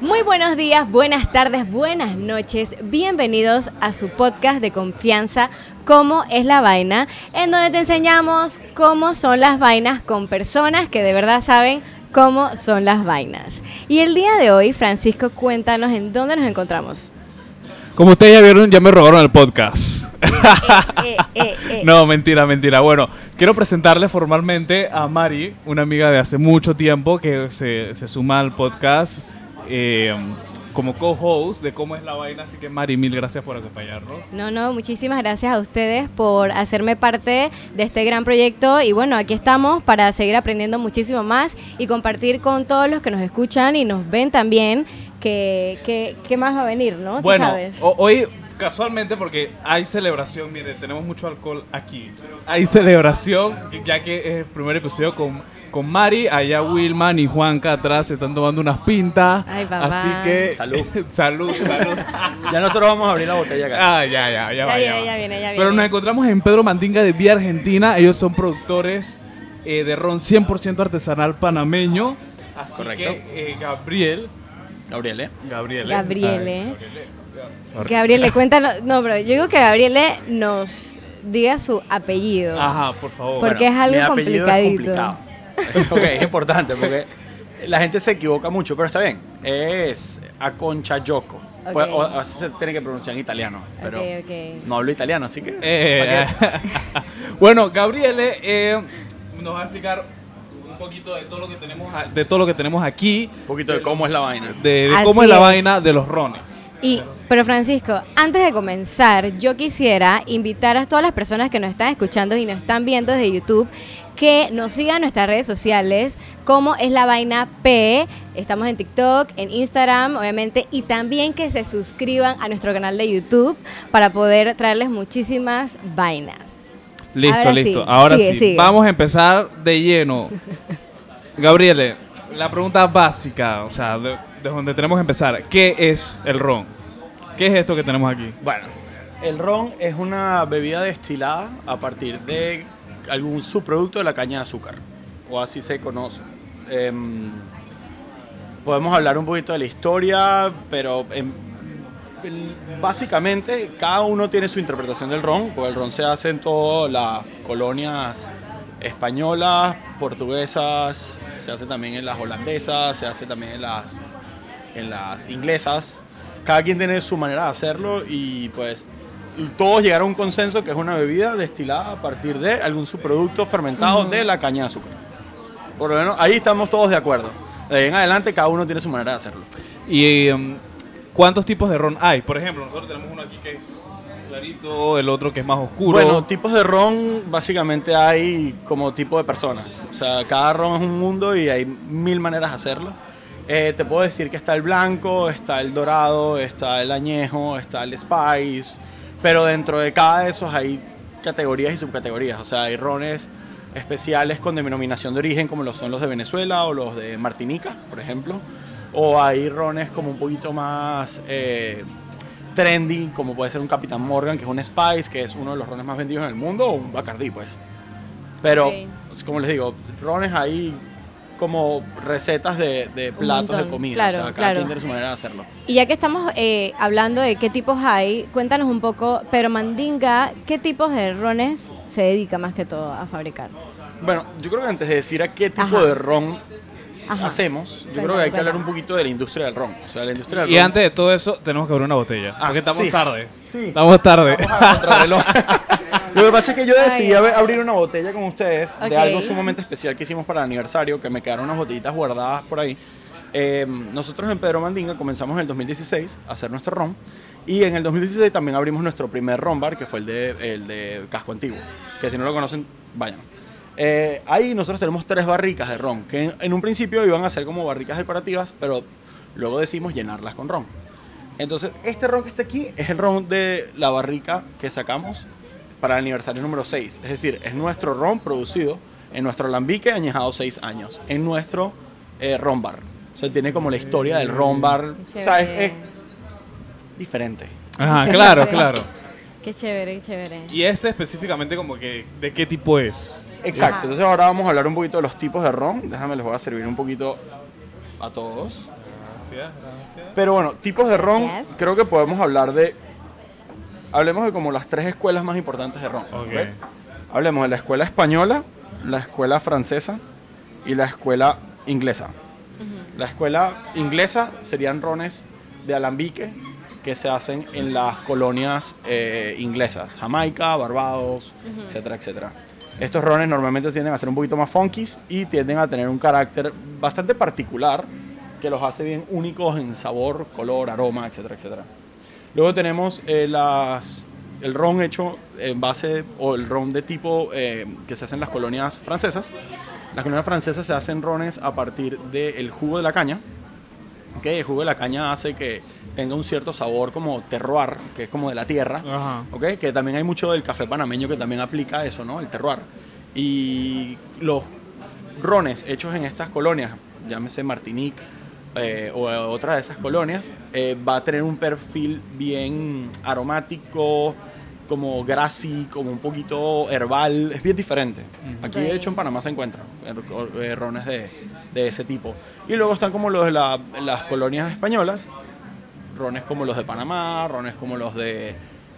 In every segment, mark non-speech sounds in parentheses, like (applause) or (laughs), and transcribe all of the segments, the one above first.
Muy buenos días, buenas tardes, buenas noches. Bienvenidos a su podcast de confianza, Cómo es la vaina, en donde te enseñamos cómo son las vainas con personas que de verdad saben cómo son las vainas. Y el día de hoy, Francisco, cuéntanos en dónde nos encontramos. Como ustedes ya vieron, ya me robaron el podcast. Eh, eh, eh. (laughs) No, mentira, mentira. Bueno, quiero presentarle formalmente a Mari, una amiga de hace mucho tiempo que se, se suma al podcast eh, como co-host de cómo es la vaina. Así que Mari, mil gracias por acompañarnos. No, no, muchísimas gracias a ustedes por hacerme parte de este gran proyecto y bueno, aquí estamos para seguir aprendiendo muchísimo más y compartir con todos los que nos escuchan y nos ven también que, que- qué más va a venir, ¿no? Bueno, sabes. hoy casualmente porque hay celebración, mire, tenemos mucho alcohol aquí. Hay celebración, que- ya que es el primer episodio con, con Mari, allá Wilman y Juanca atrás se están tomando unas pintas. Ay, papá. Así que Salud. (laughs) salud, salud. (laughs) Ya nosotros vamos a abrir la botella acá. Ah, ya, ya, ya, Ya, va, ya, va. ya viene, ya Pero nos encontramos en Pedro Mandinga de Vía Argentina. Ellos son productores eh, de ron 100% artesanal panameño. Así Correcto. que eh, Gabriel, Gabriel, ¿eh? Gabriel, Gabriele. Ay, sorry. Gabriele, cuéntanos. No, pero yo digo que Gabriele nos diga su apellido. Ajá, por favor. Porque es algo mi complicadito. Es complicado. (laughs) ok, es importante porque la gente se equivoca mucho, pero está bien. Es Aconchayoco. Pues, o- así se tiene que pronunciar en italiano, pero no hablo italiano, así que... Eh, (laughs) bueno, Gabriele eh, nos va a explicar un poquito de todo lo que tenemos, de todo lo que tenemos aquí, Un poquito de cómo es la vaina. de, cómo es la vaina de los rones. Y, pero Francisco, antes de comenzar, yo quisiera invitar a todas las personas que nos están escuchando y nos están viendo desde YouTube que nos sigan en nuestras redes sociales, como es la vaina P. Estamos en TikTok, en Instagram, obviamente, y también que se suscriban a nuestro canal de YouTube para poder traerles muchísimas vainas. Listo, Ahora listo. sí, Ahora sigue, sí, sigue. vamos a empezar de lleno. (laughs) Gabriele, la pregunta básica, o sea, de, de donde tenemos que empezar, ¿qué es el ron? ¿Qué es esto que tenemos aquí? Bueno, el ron es una bebida destilada a partir de algún subproducto de la caña de azúcar, o así se conoce. Em, podemos hablar un poquito de la historia, pero em, básicamente cada uno tiene su interpretación del ron, porque el ron se hace en todas las colonias españolas, portuguesas, se hace también en las holandesas, se hace también en las, en las inglesas. Cada quien tiene su manera de hacerlo y pues todos llegaron a un consenso que es una bebida destilada a partir de algún subproducto fermentado de la caña de azúcar. Por lo menos ahí estamos todos de acuerdo. De ahí en adelante cada uno tiene su manera de hacerlo. ¿Y em, cuántos tipos de ron hay? Por ejemplo, nosotros tenemos uno aquí que es clarito, el otro que es más oscuro. Bueno, tipos de ron básicamente hay como tipo de personas. O sea, cada ron es un mundo y hay mil maneras de hacerlo. Eh, te puedo decir que está el blanco, está el dorado, está el añejo, está el spice. Pero dentro de cada de esos hay categorías y subcategorías. O sea, hay rones especiales con denominación de origen como lo son los de Venezuela o los de Martinica, por ejemplo. O hay rones como un poquito más... eh, trendy, como puede ser un Capitán Morgan, que es un Spice, que es uno de los rones más vendidos en el mundo, o un Bacardi, pues. Pero, Ok. pues, como les digo, rones hay como recetas de, de platos de comida. claro, o sea, cada claro. quien tiene su manera de hacerlo. Y ya que estamos eh, hablando de qué tipos hay, cuéntanos un poco, pero Mandinga, ¿qué tipos de rones se dedica más que todo a fabricar? Bueno, yo creo que antes de decir a qué tipo Ajá. de ron Ajá. hacemos, yo creo que hay que hablar un poquito de la industria del ron. O sea, la industria del y ron. antes de todo eso, tenemos que abrir una botella. Ah, porque estamos sí. tarde. Sí. Estamos tarde. Vamos a contrarreloj. (laughs) Lo que pasa es que yo decidí ab- abrir una botella con ustedes Ok. de algo sumamente especial que hicimos para el aniversario, que me quedaron unas botellitas guardadas por ahí. Eh, nosotros en Pedro Mandinga comenzamos en el 2016 a hacer nuestro ron y en el 2016 también abrimos nuestro primer ron bar, que fue el de, el de Casco Antiguo, que si no lo conocen, vayan. Eh, ahí nosotros tenemos tres barricas de ron, que en, en un principio iban a ser como barricas decorativas, pero luego decidimos llenarlas con ron. Entonces, este ron que está aquí es el ron de la barrica que sacamos para el aniversario número 6. Es decir, es nuestro ron producido en nuestro alambique añejado 6 años, en nuestro eh, ron bar. O sea, tiene como la historia del ron bar. O sea, es diferente. Ajá, claro, claro. Qué chévere, qué chévere. Y ese específicamente como que, ¿de qué tipo es? Exacto. Ajá. Entonces ahora vamos a hablar un poquito de los tipos de ron. Déjame, les voy a servir un poquito a todos. Gracias, gracias. Pero bueno, tipos de ron, Gracias. creo que podemos hablar de. Hablemos de como las tres escuelas más importantes de ron. Ok. ¿ok? Hablemos de la escuela española, la escuela francesa y la escuela inglesa. La escuela inglesa serían rones de alambique que se hacen en las colonias eh, inglesas, Jamaica, Barbados, etcétera, etcétera. Estos rones normalmente tienden a ser un poquito más funkies y tienden a tener un carácter bastante particular que los hace bien únicos en sabor, color, aroma, etcétera, etcétera. Luego tenemos eh, el ron hecho en base, o el ron de tipo eh, que se hace en las colonias francesas. Las colonias francesas se hacen rones a partir del jugo de la caña. ¿ok? El jugo de la caña hace que tenga un cierto sabor como terroir, que es como de la tierra. Ajá. ¿ok? Que también hay mucho del café panameño que también aplica eso, ¿no? El terroir. Y los rones hechos en estas colonias, llámese Martinique eh, o otra de esas colonias, eh, va a tener un perfil bien aromático, como grassy, como un poquito herbal, es bien diferente. Aquí de hecho en Panamá se encuentran eh, eh, rones de, de ese tipo. Y luego están como los de la- las colonias españolas, rones como los de Panamá, rones como los de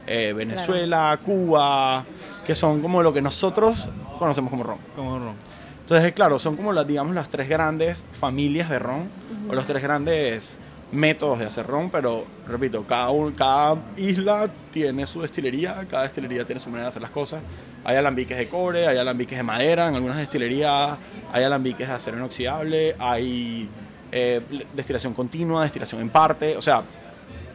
eh, Venezuela, Cuba, que son como lo que nosotros conocemos como ron. Como ron. Entonces, claro, son como las, digamos, las tres grandes familias de ron, o los tres grandes métodos de hacer ron, pero repito, cada, un- cada isla tiene su destilería, cada destilería tiene su manera de hacer las cosas. Hay alambiques de cobre, hay alambiques de madera, en algunas destilerías hay alambiques de acero inoxidable, hay eh, destilación continua, destilación en parte, o sea,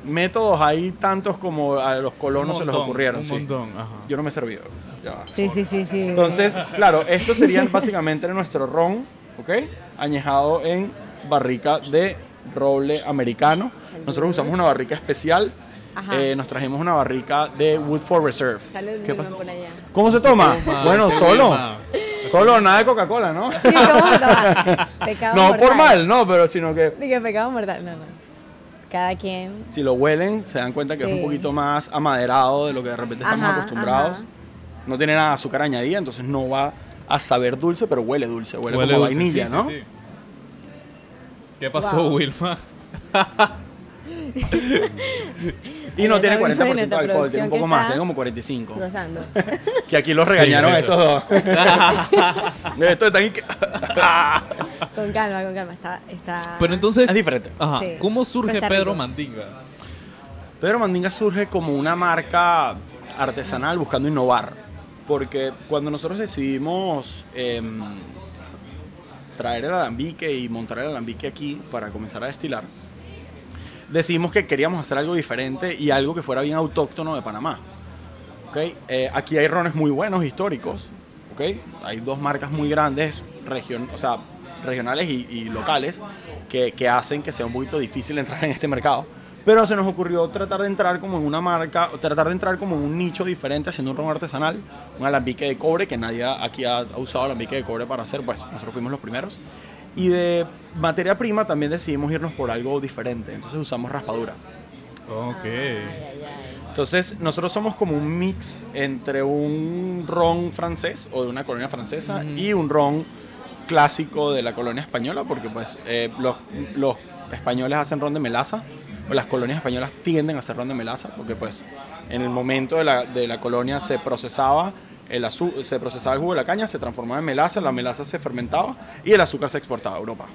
métodos hay tantos como a los colonos se les ocurrieron. Un sí. montón, ajá. Yo no me he servido. ya. Sí, sí, sí, sí. Entonces, claro, esto sería básicamente nuestro ron, ¿ok? Añejado en barrica de roble americano. Nosotros usamos una barrica especial. Ajá. Eh, nos trajimos una barrica de Woodford Reserve. Salud, ¿Qué por allá. ¿Cómo se toma? bueno, se solo. Solo, nada de Coca-Cola, ¿no? Sí, ¿cómo se toma? Pecado no mortal. por mal, no, pero sino que Dije pecado mortal, no, no. Cada quien. si lo huelen se dan cuenta que es un poquito más amaderado de lo que de repente estamos Ajá, acostumbrados. ajá. No tiene nada de azúcar añadida, entonces no va a saber dulce, pero huele dulce, huele, Huele como dulce, vainilla, sí, sí, ¿no? sí. ¿Qué pasó, Wow. Wilma? (laughs) (laughs) Y no tiene no, 40% de alcohol, tiene un poco más, está tiene como 45. Gozando. (laughs) Que aquí los regañaron Sí, a sí. estos dos. (laughs) Estos están inque- con calma, con calma. Está. está... Pero entonces, Es diferente. ajá, Sí. ¿cómo surge está Pedro rico. Mandinga? Pedro Mandinga surge como una marca artesanal buscando innovar. Porque cuando nosotros decidimos em, traer el alambique y montar el alambique aquí para comenzar a destilar, decidimos que queríamos hacer algo diferente y algo que fuera bien autóctono de Panamá. ¿ok? Eh, aquí hay rones muy buenos, históricos. ¿ok? Hay dos marcas muy grandes, region, o sea, regionales y, y locales, que, que hacen que sea un poquito difícil entrar en este mercado. Pero se nos ocurrió tratar de entrar como en una marca, tratar de entrar como en un nicho diferente, haciendo un ron artesanal, un alambique de cobre, que nadie aquí ha usado alambique de cobre para hacer, pues nosotros fuimos los primeros. Y de materia prima también decidimos irnos por algo diferente, entonces usamos raspadura. Ok. Entonces, nosotros somos como un mix entre un ron francés o de una colonia francesa y un ron clásico de la colonia española, porque pues eh, los, los españoles hacen ron de melaza, o las colonias españolas tienden a hacer ron de melaza, porque pues en el momento de la, de la colonia se procesaba el se procesaba el jugo de la caña, se transformaba en melaza, la melaza se fermentaba y el azúcar se exportaba a Europa.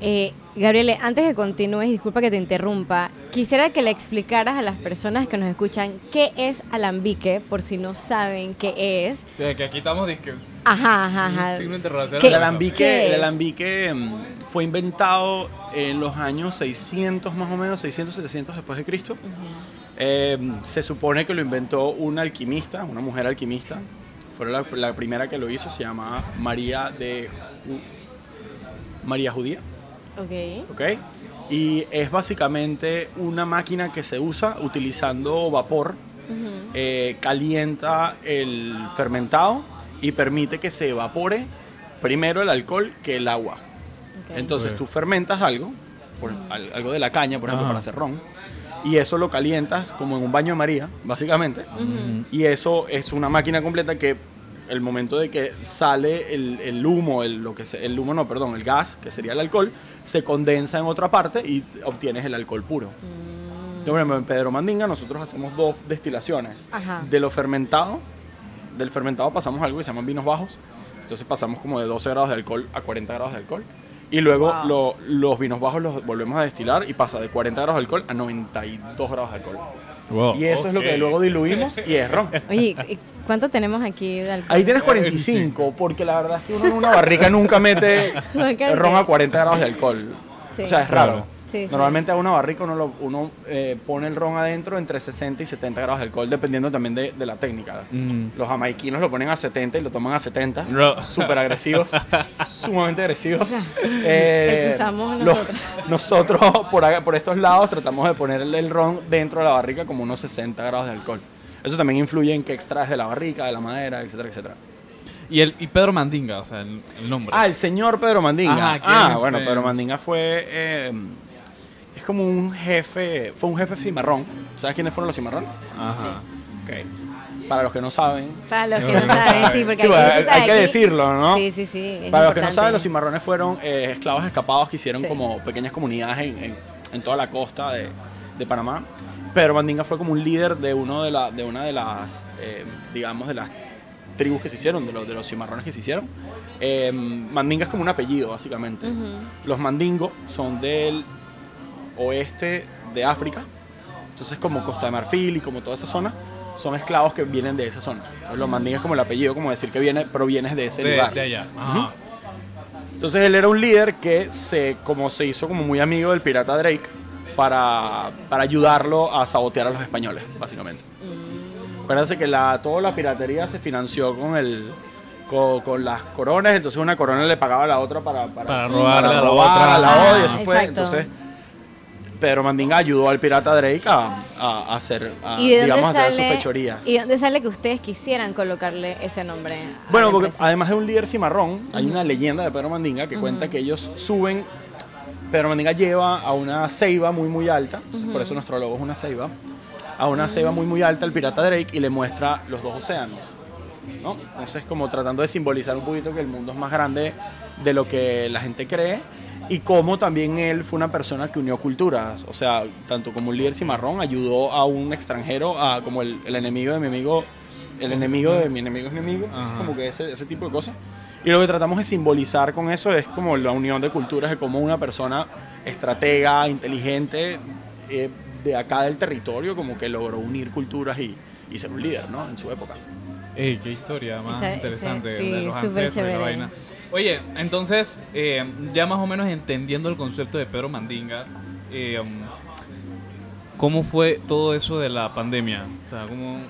Eh, Gabriele, antes de continúes, disculpa que te interrumpa, quisiera que le explicaras a las personas que nos escuchan qué es alambique, por si no saben qué es. Que que aquí estamos disque. Ajá, ajá, ajá. El alambique, ¿Qué el alambique mm, fue inventado en los años 600 más o menos, 600, 700 después de Cristo. Eh, se supone que lo inventó una alquimista, una mujer alquimista. Fue la, la primera que lo hizo, se llamaba María de Ju- María Judía, Ok. ¿ok? Y es básicamente una máquina que se usa utilizando vapor, Ujú. eh, calienta el fermentado y permite que se evapore primero el alcohol que el agua. Ok. Entonces Ok. tú fermentas algo, por- al- algo de la caña, por ejemplo, para hacer ron, y eso lo calientas como en un baño de María, básicamente. Y eso es una máquina completa que el momento de que sale el, el humo, el, lo que se- el humo no, perdón, el gas, que sería el alcohol, se condensa en otra parte y obtienes el alcohol puro. Yo, por ejemplo, en Pedro Mandinga nosotros hacemos dos destilaciones. Ajá. De lo fermentado, del fermentado pasamos algo que se llaman vinos bajos. Entonces pasamos como de 12 grados de alcohol a 40 grados de alcohol. Y luego Wow. lo- los vinos bajos los volvemos a destilar y pasa de 40 grados de alcohol a 92 grados de alcohol. Wow. Y eso es lo que luego diluimos y es ron. (laughs) Oye, ¿y ¿cuánto tenemos aquí de alcohol? Ahí tienes 45, porque la verdad es que uno en una barrica nunca mete (laughs) ron a mete. 40 grados de alcohol. Sí. O sea, es Claro. raro. Sí, sí. Normalmente a una barrica uno, lo- uno eh, pone el ron adentro entre 60 y 70 grados de alcohol, dependiendo también de, de la técnica. Mm. Los jamaiquinos lo ponen a 70 y lo toman a 70. No. Súper agresivos. (laughs) sumamente agresivos. Eh, los- nosotros. nosotros por, acá- por estos lados tratamos de ponerle el ron dentro de la barrica como unos 60 grados de alcohol. Eso también influye en qué extraes de la barrica, de la madera, etcétera, etcétera. Y, el, y Pedro Mandinga, o sea, el, el nombre. Ah, el señor Pedro Mandinga. Ajá, ¿quién ah, es bueno? Pedro Mandinga fue. eh, es como un jefe. Fue un jefe cimarrón. ¿Sabes quiénes fueron los cimarrones? Ajá. Ok. Para los que no saben. Para los que (laughs) no saben, sí, porque Sí, hay, hay que aquí- decirlo, ¿no? Sí, sí, sí. Para los que no importante. saben, los cimarrones fueron eh, esclavos escapados que hicieron Sí. como pequeñas comunidades en, en- en toda la costa de, de Panamá. Pedro Mandinga fue como un líder de, uno de, la, de una de las, eh, digamos, de las tribus que se hicieron, de los, de los cimarrones que se hicieron. Eh, Mandinga es como un apellido, básicamente. Ujú. Los mandingos son del oeste de África. Entonces, como Costa de Marfil y como toda esa zona, son esclavos que vienen de esa zona. Entonces, los mandingas como el apellido, como decir que viene, provienes de ese De, lugar. de allá. Ajá. Entonces él era un líder que se, como se hizo como muy amigo del pirata Drake para, para ayudarlo a sabotear a los españoles, básicamente. Acuérdense que la, toda la piratería se financió con el con, con las coronas, entonces una corona le pagaba a la otra para, para, Para robarle a la robar otra. a la Ah, otra, y eso fue. exacto. Entonces Pedro Mandinga ayudó al pirata Drake a, a- a hacer, a, ¿Y de dónde digamos, hacer sus sale, fechorías. ¿Y de dónde sale que ustedes quisieran colocarle ese nombre? Bueno, porque empresa? además de un líder cimarrón, hay una leyenda de Pedro Mandinga que cuenta que ellos suben. Pedro Mandinga lleva a una ceiba muy, muy alta, por eso nuestro logo es una ceiba. A una ceiba muy, muy alta, el pirata Drake, y le muestra los dos océanos. ¿no? Entonces, como tratando de simbolizar un poquito que el mundo es más grande de lo que la gente cree. Y como también él fue una persona que unió culturas, o sea, tanto como un líder cimarrón ayudó a un extranjero, a como el, el enemigo de mi amigo, el enemigo de mi enemigo es enemigo, entonces como que ese, ese tipo de cosas. Y lo que tratamos de simbolizar con eso es como la unión de culturas, de cómo una persona estratega, inteligente, eh, de acá del territorio, como que logró unir culturas y, y ser un líder, ¿no? En su época. Ey, qué historia más Está- interesante está- sí, de los súper ancestros y la chévere. vaina. Oye, entonces, eh, ya más o menos entendiendo el concepto de Pedro Mandinga, eh, ¿cómo fue todo eso de la pandemia? O sea, ¿cómo...?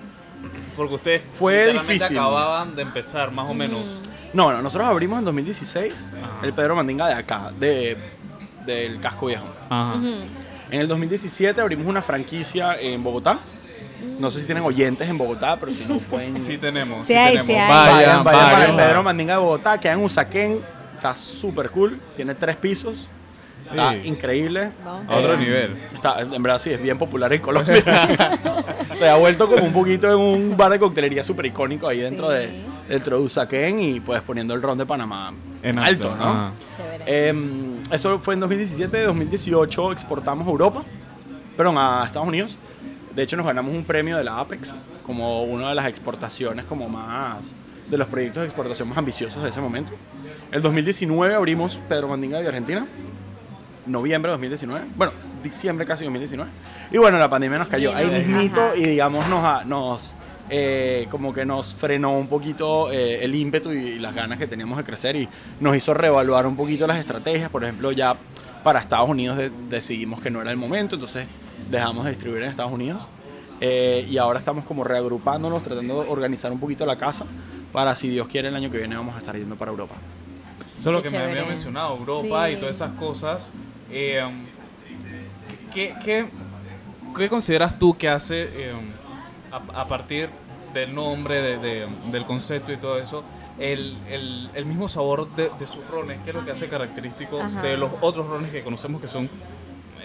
Porque ustedes Fue difícil. acababan de empezar, más o menos. No, no, nosotros abrimos en 2016 Ajá. el Pedro Mandinga de acá, de, del casco viejo. Ajá. En el 2017 abrimos una franquicia en Bogotá. No sé si tienen oyentes en Bogotá, pero si no pueden... Sí tenemos, Sí sí, hay, tenemos. sí hay. Vayan, Vayan, vayan para el. Pedro Mandinga de Bogotá, queda en Usaquén, está súper cool, tiene tres pisos, está Sí. increíble. A otro Eh, nivel. Está, en verdad sí, es bien popular en Colombia. (laughs) Se ha vuelto como un poquito en un bar de coctelería súper icónico ahí dentro, Sí. de, dentro de Usaquén y pues poniendo el ron de Panamá En alto, alto, ¿no? Em, eso fue en 2017, 2018 exportamos a Europa, perdón, a Estados Unidos. De hecho nos ganamos un premio de la Apex como una de las exportaciones como más de los proyectos de exportación más ambiciosos de ese momento. El 2019 abrimos Pedro Mandinga de Argentina. Noviembre de 2019. Bueno, diciembre casi 2019. Y bueno, la pandemia nos cayó ahí mismito y digamos nos, nos eh, como que nos frenó un poquito eh, el ímpetu y, y las ganas que teníamos de crecer y nos hizo reevaluar un poquito las estrategias. Por ejemplo, ya para Estados Unidos de- decidimos que no era el momento, entonces dejamos de distribuir en Estados Unidos. Eh, y ahora estamos como reagrupándonos, tratando de organizar un poquito la casa para, si Dios quiere, el año que viene vamos a estar yendo para Europa. Eso es lo que me había chévere. mencionado, Europa y Sí. todas esas cosas. Eh, ¿qué, qué, qué consideras tú que hace eh, a, a partir del nombre, de- de- del concepto y todo eso, el, el- el mismo sabor de, de sus rones? ¿Qué es lo que hace característico Ajá. de los otros rones que conocemos que son,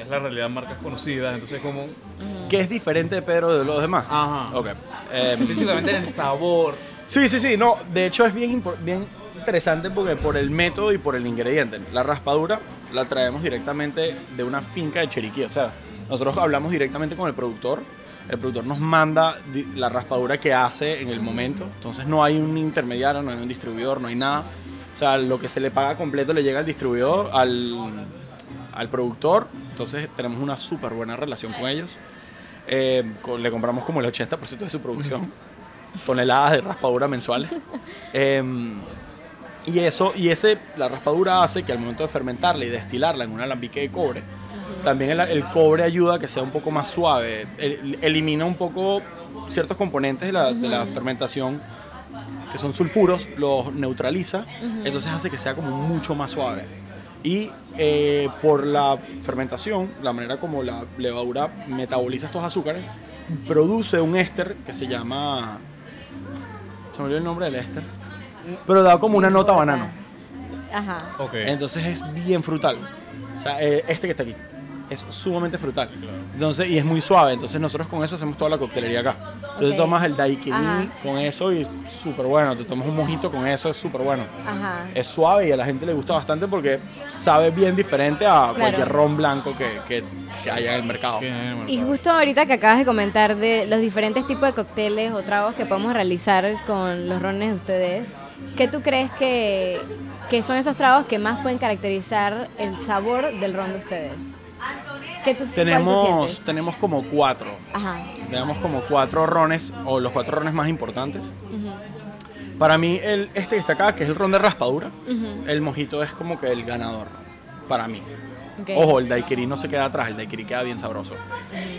es la realidad, marcas conocidas? Entonces, como... Ujú. ¿Qué es diferente de Pedro de los demás? Ajá. Ok. Eh, Específicamente en el sabor. Sí, sí, sí, no, de hecho es bien, bien interesante porque por el método y por el ingrediente. La raspadura la traemos directamente de una finca de Chiriquí, o sea, nosotros hablamos directamente con el productor, el productor nos manda la raspadura que hace en el momento, entonces no hay un intermediario, no hay un distribuidor, no hay nada. O sea, lo que se le paga completo le llega al distribuidor, al, al productor, entonces tenemos una súper buena relación con ellos. Eh, con- le compramos como el 80% de su producción, toneladas de raspadura mensuales. Em, y eso, y ese, la raspadura hace que al momento de fermentarla y destilarla en un alambique de cobre, también el, el cobre ayuda a que sea un poco más suave, el- elimina un poco ciertos componentes de la, de la fermentación que son sulfuros, los neutraliza, entonces hace que sea como mucho más suave. Y eh, por la fermentación, la manera como la levadura metaboliza estos azúcares, produce un éster que se llama... Se me olvidó el nombre del éster. Pero da como una nota a banano. Ajá. Ok. Entonces es bien frutal. O sea, eh, este que está aquí es sumamente frutal. Entonces, y es muy suave. Entonces nosotros con eso hacemos toda la coctelería acá. Entonces Ok. tomas el daiquiri con eso y súper bueno. Te tomas un mojito con eso, es súper bueno. Ajá. Es suave y a la gente le gusta bastante porque sabe bien diferente a cualquier ron blanco que, que, que haya en el mercado. ¿Qué hay en el Y justo ahorita que acabas de comentar de los diferentes tipos de cócteles o tragos que podemos realizar con los rones de ustedes, ¿qué tú crees que, que son esos tragos que más pueden caracterizar el sabor del ron de ustedes? ¿Qué tú, cuál tú Tenemos, tenemos como cuatro. Ajá. Tenemos como cuatro rones, o los cuatro rones más importantes. Para mí, el, este que está acá, que es el ron de raspadura, el mojito es como que el ganador. Para mí. Ojo, el daiquiri no se queda atrás, el daiquiri queda bien sabroso.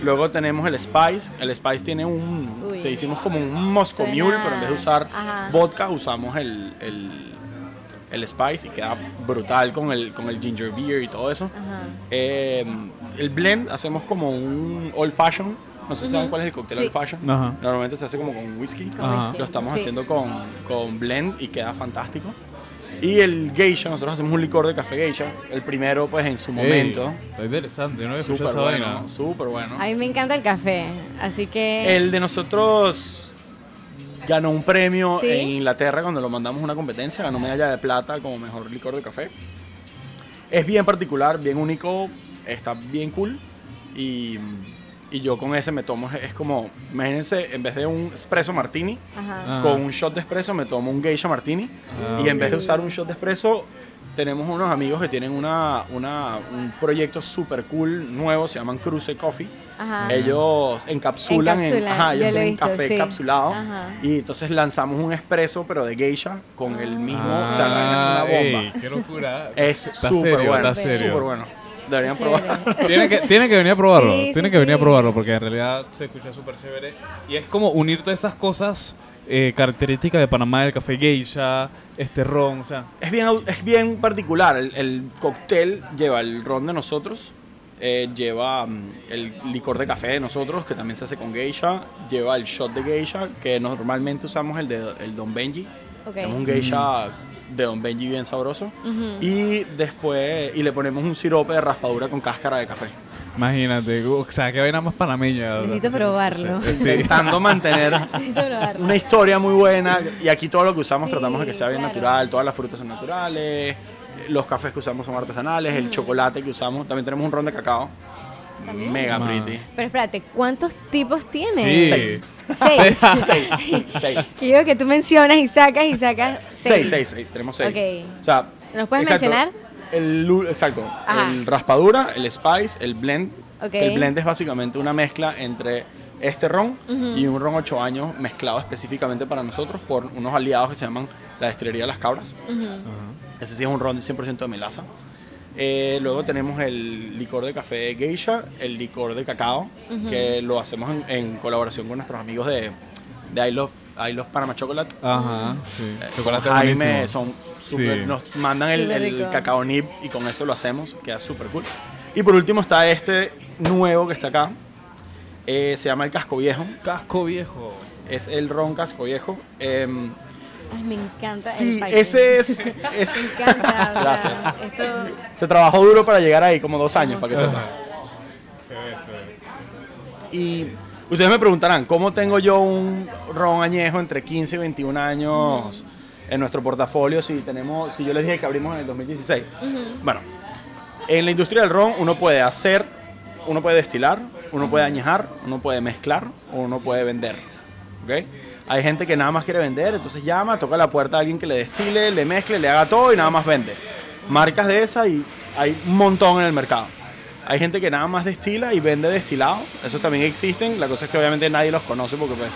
Luego tenemos el Spice. El Spice tiene un. Uy. Te hicimos como un Suena- Mule, pero en vez de usar Ajá. vodka, usamos el, el, el Spice y queda brutal con el, con el ginger beer y todo eso. Eh, el blend hacemos como un old fashion. No sé si saben cuál es el cóctel Sí. old fashion. Ajá. Normalmente se hace como con whisky. Ajá. Lo estamos Sí. haciendo con, con blend y queda fantástico. Y el geisha, nosotros hacemos un licor de café geisha. El primero, pues en su momento. Ey, está interesante, ¿no? Súper esa bueno, súper bueno. A mí me encanta el café, así que... El de nosotros ganó un premio ¿Sí? en Inglaterra cuando lo mandamos a una competencia, ganó medalla de plata como mejor licor de café. Es bien particular, bien único, está bien cool y, y yo con ese me tomo, es como, imagínense, en vez de un espresso martini, Ajá. Ah. con un shot de espresso me tomo un geisha martini Ah, y en vez de usar un shot de espresso tenemos unos amigos que tienen una, una- un proyecto super cool nuevo, se llaman Cruce Coffee. Ajá. Ellos encapsulan, en, Encapsulan, ajá, yo ellos tienen visto, café sí. encapsulado Ajá. y entonces lanzamos un espresso pero de geisha con el mismo, Ah, o sea, es una bomba. ey, qué locura. Es súper bueno, súper bueno. Deberían Chévere. probar. (laughs) Tiene que, tiene que venir a probarlo. Sí, tiene sí, que venir a probarlo porque en realidad se escucha súper chévere. Y es como unir todas esas cosas eh, características de Panamá, el café geisha, este ron, o sea. Es bien, es bien particular. El, el cóctel lleva el ron de nosotros, eh, lleva mm, el licor de café de nosotros, que también se hace con geisha, lleva el shot de geisha, que normalmente usamos el de el Don Benji. Ok. Es un geisha de Don Benji bien sabroso. Ujú. Y después, y le ponemos un sirope de raspadura con cáscara de café. Imagínate, o sea, que vaina más panameña. Necesito probarlo. sí. Intentando (laughs) mantener probarlo. una historia muy buena. Y aquí todo lo que usamos Sí, tratamos de que sea bien claro. natural. Todas las frutas son naturales. Los cafés que usamos son artesanales. El chocolate que usamos. También tenemos un ron de cacao. ¿También? Mega Ma. pretty. Pero espérate, ¿cuántos tipos tienes? Sí. Seis. Seis. Seis. (laughs) Seis. Que yo que tú mencionas y sacas y sacas Seis, seis, seis. Tenemos seis. Ok. O sea, ¿Nos puedes exacto, mencionar? El, exacto. Ajá. El raspadura, el spice, el blend. Ok. El blend es básicamente una mezcla entre este ron Ujú. y un ron 8 años mezclado específicamente para nosotros por unos aliados que se llaman la destilería Las Cabras. Ujú. Ese sí es un ron de 100% de melaza. Eh, luego tenemos el licor de café geisha, el licor de cacao, Ujú. que lo hacemos en, en colaboración con nuestros amigos de, de I, Love, I Love Panama Chocolate. Ajá, sí. Eh, Chocolate Jaime son súper- Sí. nos mandan el, el cacao nib y con eso lo hacemos, queda súper cool. Y por último está este nuevo que está acá, eh, se llama el Casco Viejo, Casco viejo. es el ron Casco Viejo. Ay, me encanta sí, el ese es, es- (laughs) Me encanta. o sea, Gracias. Esto... se trabajó duro para llegar ahí, como dos años, para que sepa. Se ve, se ve. Y Ustedes me preguntarán, ¿cómo tengo yo un ron añejo entre 15 y 21 años en nuestro portafolio si tenemos, si yo les dije que abrimos en el 2016? Bueno, en la industria del ron uno puede hacer, uno puede destilar, uno puede añejar, uno puede mezclar o uno puede vender. ¿ok? Hay gente que nada más quiere vender, entonces llama, toca la puerta a alguien que le destile, le mezcle, le haga todo y nada más vende. Marcas de esas y hay un montón en el mercado. Hay gente que nada más destila y vende destilado. Esos también existen. La cosa es que obviamente nadie los conoce porque pues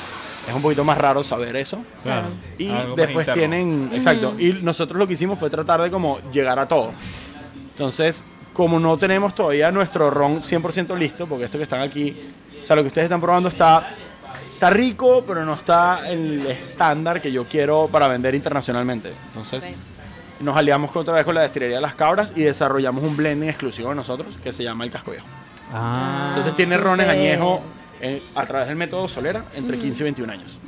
es un poquito más raro saber eso. Claro. Y Algo después tienen, exacto, y nosotros lo que hicimos fue tratar de como llegar a todo. Entonces, como no tenemos todavía nuestro ron 100% listo, porque esto que están aquí, o sea, lo que ustedes están probando está, está rico, pero no está en el estándar que yo quiero para vender internacionalmente. Entonces, Ok. nos aliamos con otra vez con la destilería de las cabras y desarrollamos un blending exclusivo de nosotros que se llama el casco viejo. Ah. Entonces Ah, tiene rones súper. añejo eh, a través del método Solera entre 15 y 21 años.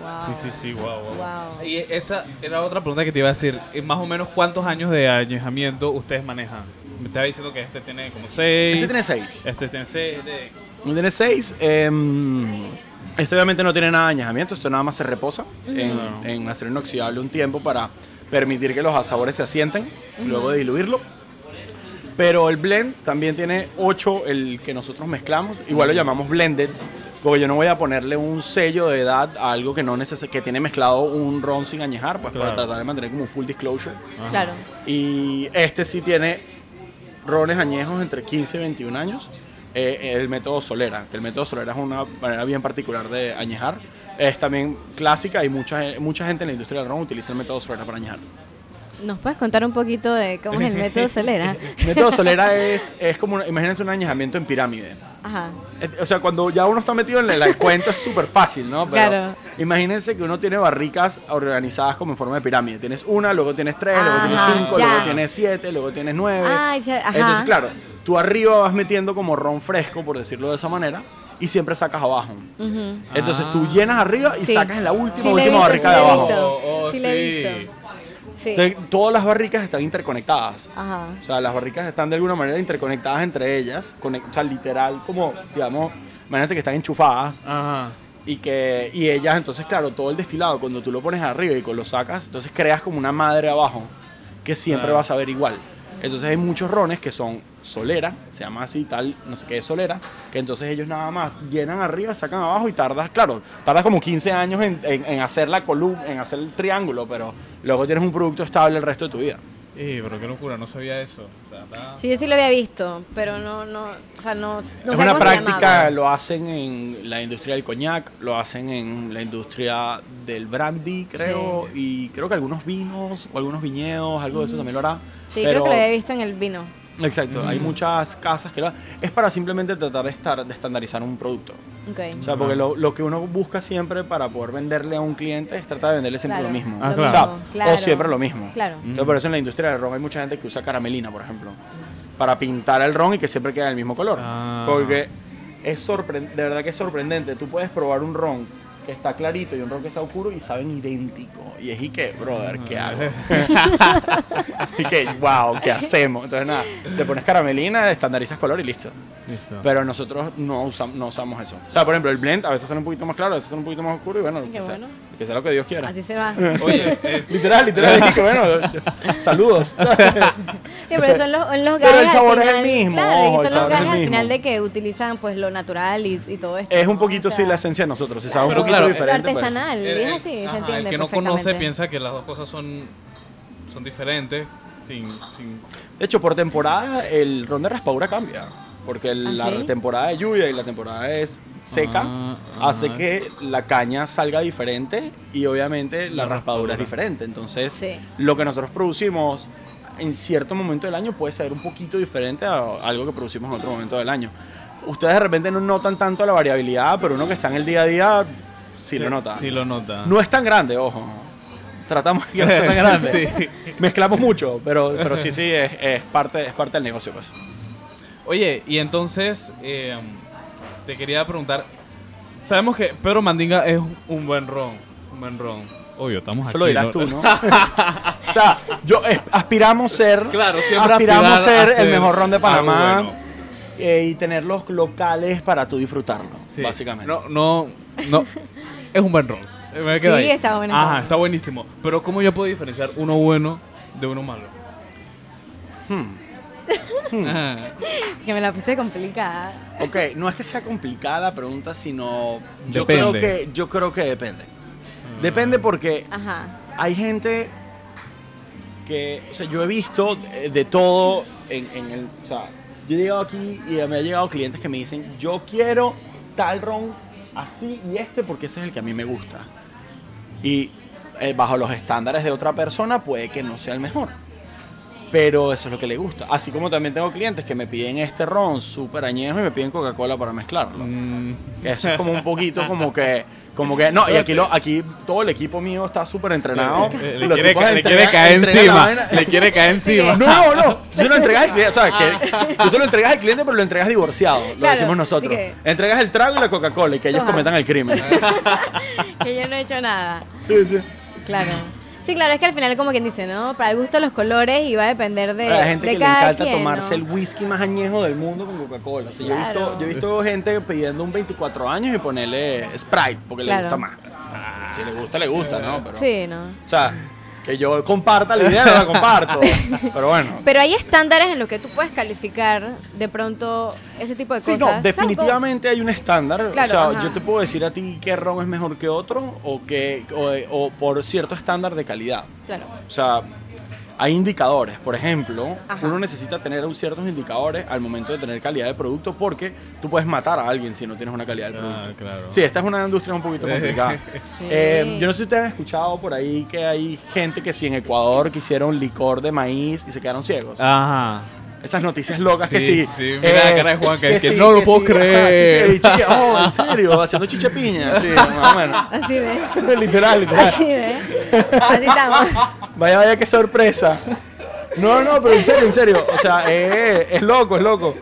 Wow. Sí, sí, sí, wow, wow. Wow. Y esa era otra pregunta que te iba a decir. Eh, Más o menos, ¿cuántos años de añejamiento ustedes manejan? Me estaba diciendo que este tiene como seis. Este tiene 6. Este tiene seis. este- No tiene 6. Esto obviamente no tiene nada de añejamiento, esto nada más se reposa en, en acero inoxidable un tiempo para permitir que los sabores se asienten, luego de diluirlo. Pero el blend también tiene 8, el que nosotros mezclamos, igual lo llamamos blended, porque yo no voy a ponerle un sello de edad a algo que no neces que tiene mezclado un ron sin añejar, pues para tratar de mantener como un full disclosure. Ajá. Claro. Y este sí tiene rones añejos entre 15 y 21 años. Eh, el método Solera, que el método Solera es una manera bien particular de añejar. Es también clásica y mucha, mucha gente en la industria del ron utiliza el método Solera para añejar. ¿Nos puedes contar un poquito de cómo es el método (laughs) Celera? El método Solera es, es como, imagínense un añejamiento en pirámide. Ajá. O sea, cuando ya uno está metido en el, el cuento es súper fácil, ¿no? Pero Claro. imagínense que uno tiene barricas organizadas como en forma de pirámide. Tienes una, luego tienes tres, luego Ajá, tienes cinco, ya. luego tienes siete, luego tienes nueve. Ay, ya, ajá. Entonces, claro, tú arriba vas metiendo como ron fresco, por decirlo de esa manera, y siempre sacas abajo. Entonces tú Ah. llenas arriba y Sí. sacas en la última, Sí, última visto, barrica sí de abajo. Oh, oh. Entonces, todas las barricas están interconectadas. Ajá. O sea, las barricas están de alguna manera interconectadas entre ellas, conec- o sea, literal, como, digamos, imagínate que están enchufadas Ajá. y que y ellas, entonces, claro, todo el destilado, cuando tú lo pones arriba y lo sacas, entonces creas como una madre abajo que siempre vas a ver igual. Entonces hay muchos rones que son solera, se llama así tal, no sé qué es solera, que entonces ellos nada más llenan arriba, sacan abajo y tardas, claro, tardas como 15 años en, en- en hacer la columna, en hacer el triángulo, pero luego tienes un producto estable el resto de tu vida. Eh, pero qué locura, no sabía eso. O sea, está- Sí, yo sí lo había visto, pero no, no, o sea, no, no es una práctica, lo hacen en la industria del coñac, lo hacen en la industria del brandy, creo, y creo que algunos vinos o algunos viñedos, algo de eso también lo hará. Sí, pero- creo que lo había visto en el vino. Exacto, hay Mm. muchas casas que lo Es para simplemente tratar de, estar, de estandarizar un producto. Ok. O sea, porque lo, lo que uno busca siempre para poder venderle a un cliente es tratar de venderle siempre Claro, lo mismo. Ah, o, claro. sea, mismo, claro. o siempre lo mismo. Claro. Entonces, por eso en la industria del ron hay mucha gente que usa caramelina, por ejemplo, para pintar el ron y que siempre quede del mismo color. Ah. Porque es sorpre- de verdad que es sorprendente. Tú puedes probar un ron que está clarito y un ron que está oscuro y saben idéntico. Y es y que, brother, ¿qué hago? (laughs) y que, wow, ¿qué hacemos? Entonces, nada, te pones caramelina, estandarizas color y listo. Listo. Pero nosotros no, usam- no usamos eso. O sea, por ejemplo, el blend a veces son un poquito más claro, a veces son un poquito más oscuro y bueno, lo Qué que, sea, bueno. Que sea lo que Dios quiera. Así se va. Oye, eh, (laughs) Literal, literal, que bueno, saludos. Sí, pero son los, (laughs) los Pero el sabor es el final, mismo, Claro, ojo, y el son los gajes al final de que utilizan pues lo natural y, y todo esto. es un poquito O sí sea, la esencia de nosotros. Si sabe un poquito claro, diferente. Pues. artesanal, el- es así, se ajá, entiende El que no conoce piensa que las dos cosas son, son diferentes. Sin, sin... De hecho, por temporada el ron de raspadura cambia. Porque ¿Ah, la sí? temporada de lluvia y la temporada es seca Ah, hace ajá. que la caña salga diferente y obviamente la, La raspadura raspadura. es diferente. Entonces, Sí. lo que nosotros producimos en cierto momento del año puede ser un poquito diferente a algo que producimos en otro momento del año. Ustedes de repente no notan tanto la variabilidad, pero uno que está en el día a día sí, lo nota. Sí lo nota. No es tan grande, ojo. Tratamos de que no sea tan (laughs) grande. Sí. Mezclamos mucho, pero, pero sí, sí, es, es parte, es parte del negocio, pues. Oye, y entonces eh, te quería preguntar. Sabemos que Pedro Mandinga es un buen ron. Un buen ron. Obvio, estamos Eso lo aquí. dirás tú, ¿no? (laughs) o sea, yo eh, aspiramos ser, Claro, siempre aspiramos ser a ser el mejor ron de Panamá bueno. eh, y tener los locales para tú disfrutarlo. Sí. básicamente. No, no, no. es un buen ron. Me quedo Sí, ahí. está bueno, Ajá, está buenísimo. Pero ¿cómo yo puedo diferenciar uno bueno de uno malo? Hmm. (laughs) Que me la puse complicada. Ok, no es que sea complicada la pregunta, sino yo Depende. creo que yo creo que depende. Depende porque Ajá. hay gente que, o sea, yo he visto de, de todo en, en el, o sea, yo he llegado aquí y me han llegado clientes que me dicen, yo quiero tal ron así y este porque ese es el que a mí me gusta. Y eh, bajo los estándares de otra persona puede que no sea el mejor. Pero eso es lo que le gusta. Así como también tengo clientes que me piden este ron súper añejo y me piden Coca-Cola para mezclarlo. Mm, Eso es como un poquito (laughs) como que, como que, no, y aquí, lo, aquí todo el equipo mío está súper entrenado. le, quiere, tipos ca- le entregan- quiere caer encima. Le quiere caer (laughs) encima. No, no, no. Tú se lo entregas al cliente, ¿sabes? Que tú se lo entregas al cliente, pero lo entregas divorciado. Lo Claro, decimos nosotros. Entregas el trago y la Coca-Cola y que ellos cometan el crimen. (laughs) Que yo no he hecho nada. Sí, sí. Claro. Sí, claro, es que al final como quien dice, ¿no? Para el gusto de los colores y va a depender de, Hay gente de que le encanta quien, tomarse ¿no? el whisky más añejo del mundo con Coca-Cola. O sea, yo, he visto, yo he visto gente pidiendo un 24 años y ponerle Sprite porque le gusta más. Si le gusta, le gusta, ¿no? Pero, Sí, ¿no? O sea, que yo comparta la idea, no la comparto. (laughs) Pero bueno. Pero hay estándares en los que tú puedes calificar de pronto ese tipo de Sí, cosas. no, ¿Sabes definitivamente hay un estándar. Claro, o sea, ajá. yo te puedo decir a ti qué ron es mejor que otro o, que, o, o por cierto estándar de calidad. Claro. O sea, hay indicadores. Por ejemplo, Ajá. uno necesita tener ciertos indicadores al momento de tener calidad de producto porque tú puedes matar a alguien si no tienes una calidad del producto. Ah, claro. Sí, esta es una industria un poquito complicada. (laughs) Sí. Eh, yo no sé si ustedes han escuchado por ahí que hay gente que si en Ecuador quisieron licor de maíz y se quedaron ciegos. Ajá. Esas noticias locas que Sí, sí. mira la cara de Juan, que- que sí, no lo puedo sí, creer. sí, sí, chiche- oh, en serio, (laughs) haciendo chiche piña. Sí, más o menos. Así ves. (laughs) literal, literal. Así ves. Así estamos. Vaya, vaya, qué sorpresa. No, no, pero en serio, en serio. O sea, eh, es loco, es loco.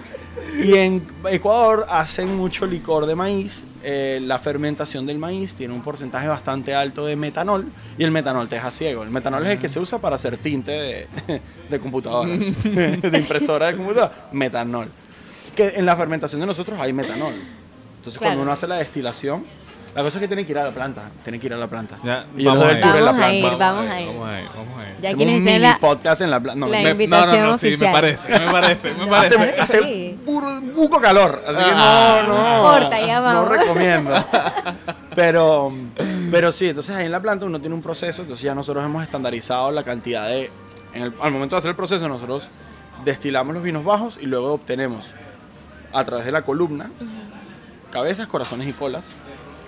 Y en Ecuador hacen mucho licor de maíz. Eh, la fermentación del maíz tiene un porcentaje bastante alto de metanol y el metanol te deja ciego. El metanol es el que se usa para hacer tinte de, (laughs) de computadora, (laughs) de impresora de computadora. Metanol. Que en la fermentación de nosotros hay metanol. Entonces, cuando uno hace la destilación, la cosa es que tienen que ir a la planta. Tienen que ir a la planta. Ya, y yo les vamos doy a el ir. tour en la Vamos a planta. ir, vamos a ir. Vamos a ir, vamos a ir. Ya quienes mini la, podcast en la planta. No, la me- Me- no, invitación no, no, sí, me oficial. parece, me parece, me hace, (laughs) parece. hace Sí. puro- buco calor, así que Ah. no, no, Corta, ya no vamos. recomiendo. (laughs) Pero, pero sí, entonces ahí en la planta uno tiene un proceso, entonces ya nosotros hemos estandarizado la cantidad de, en el- al momento de hacer el proceso nosotros destilamos los vinos bajos y luego obtenemos a través de la columna cabezas, corazones y colas.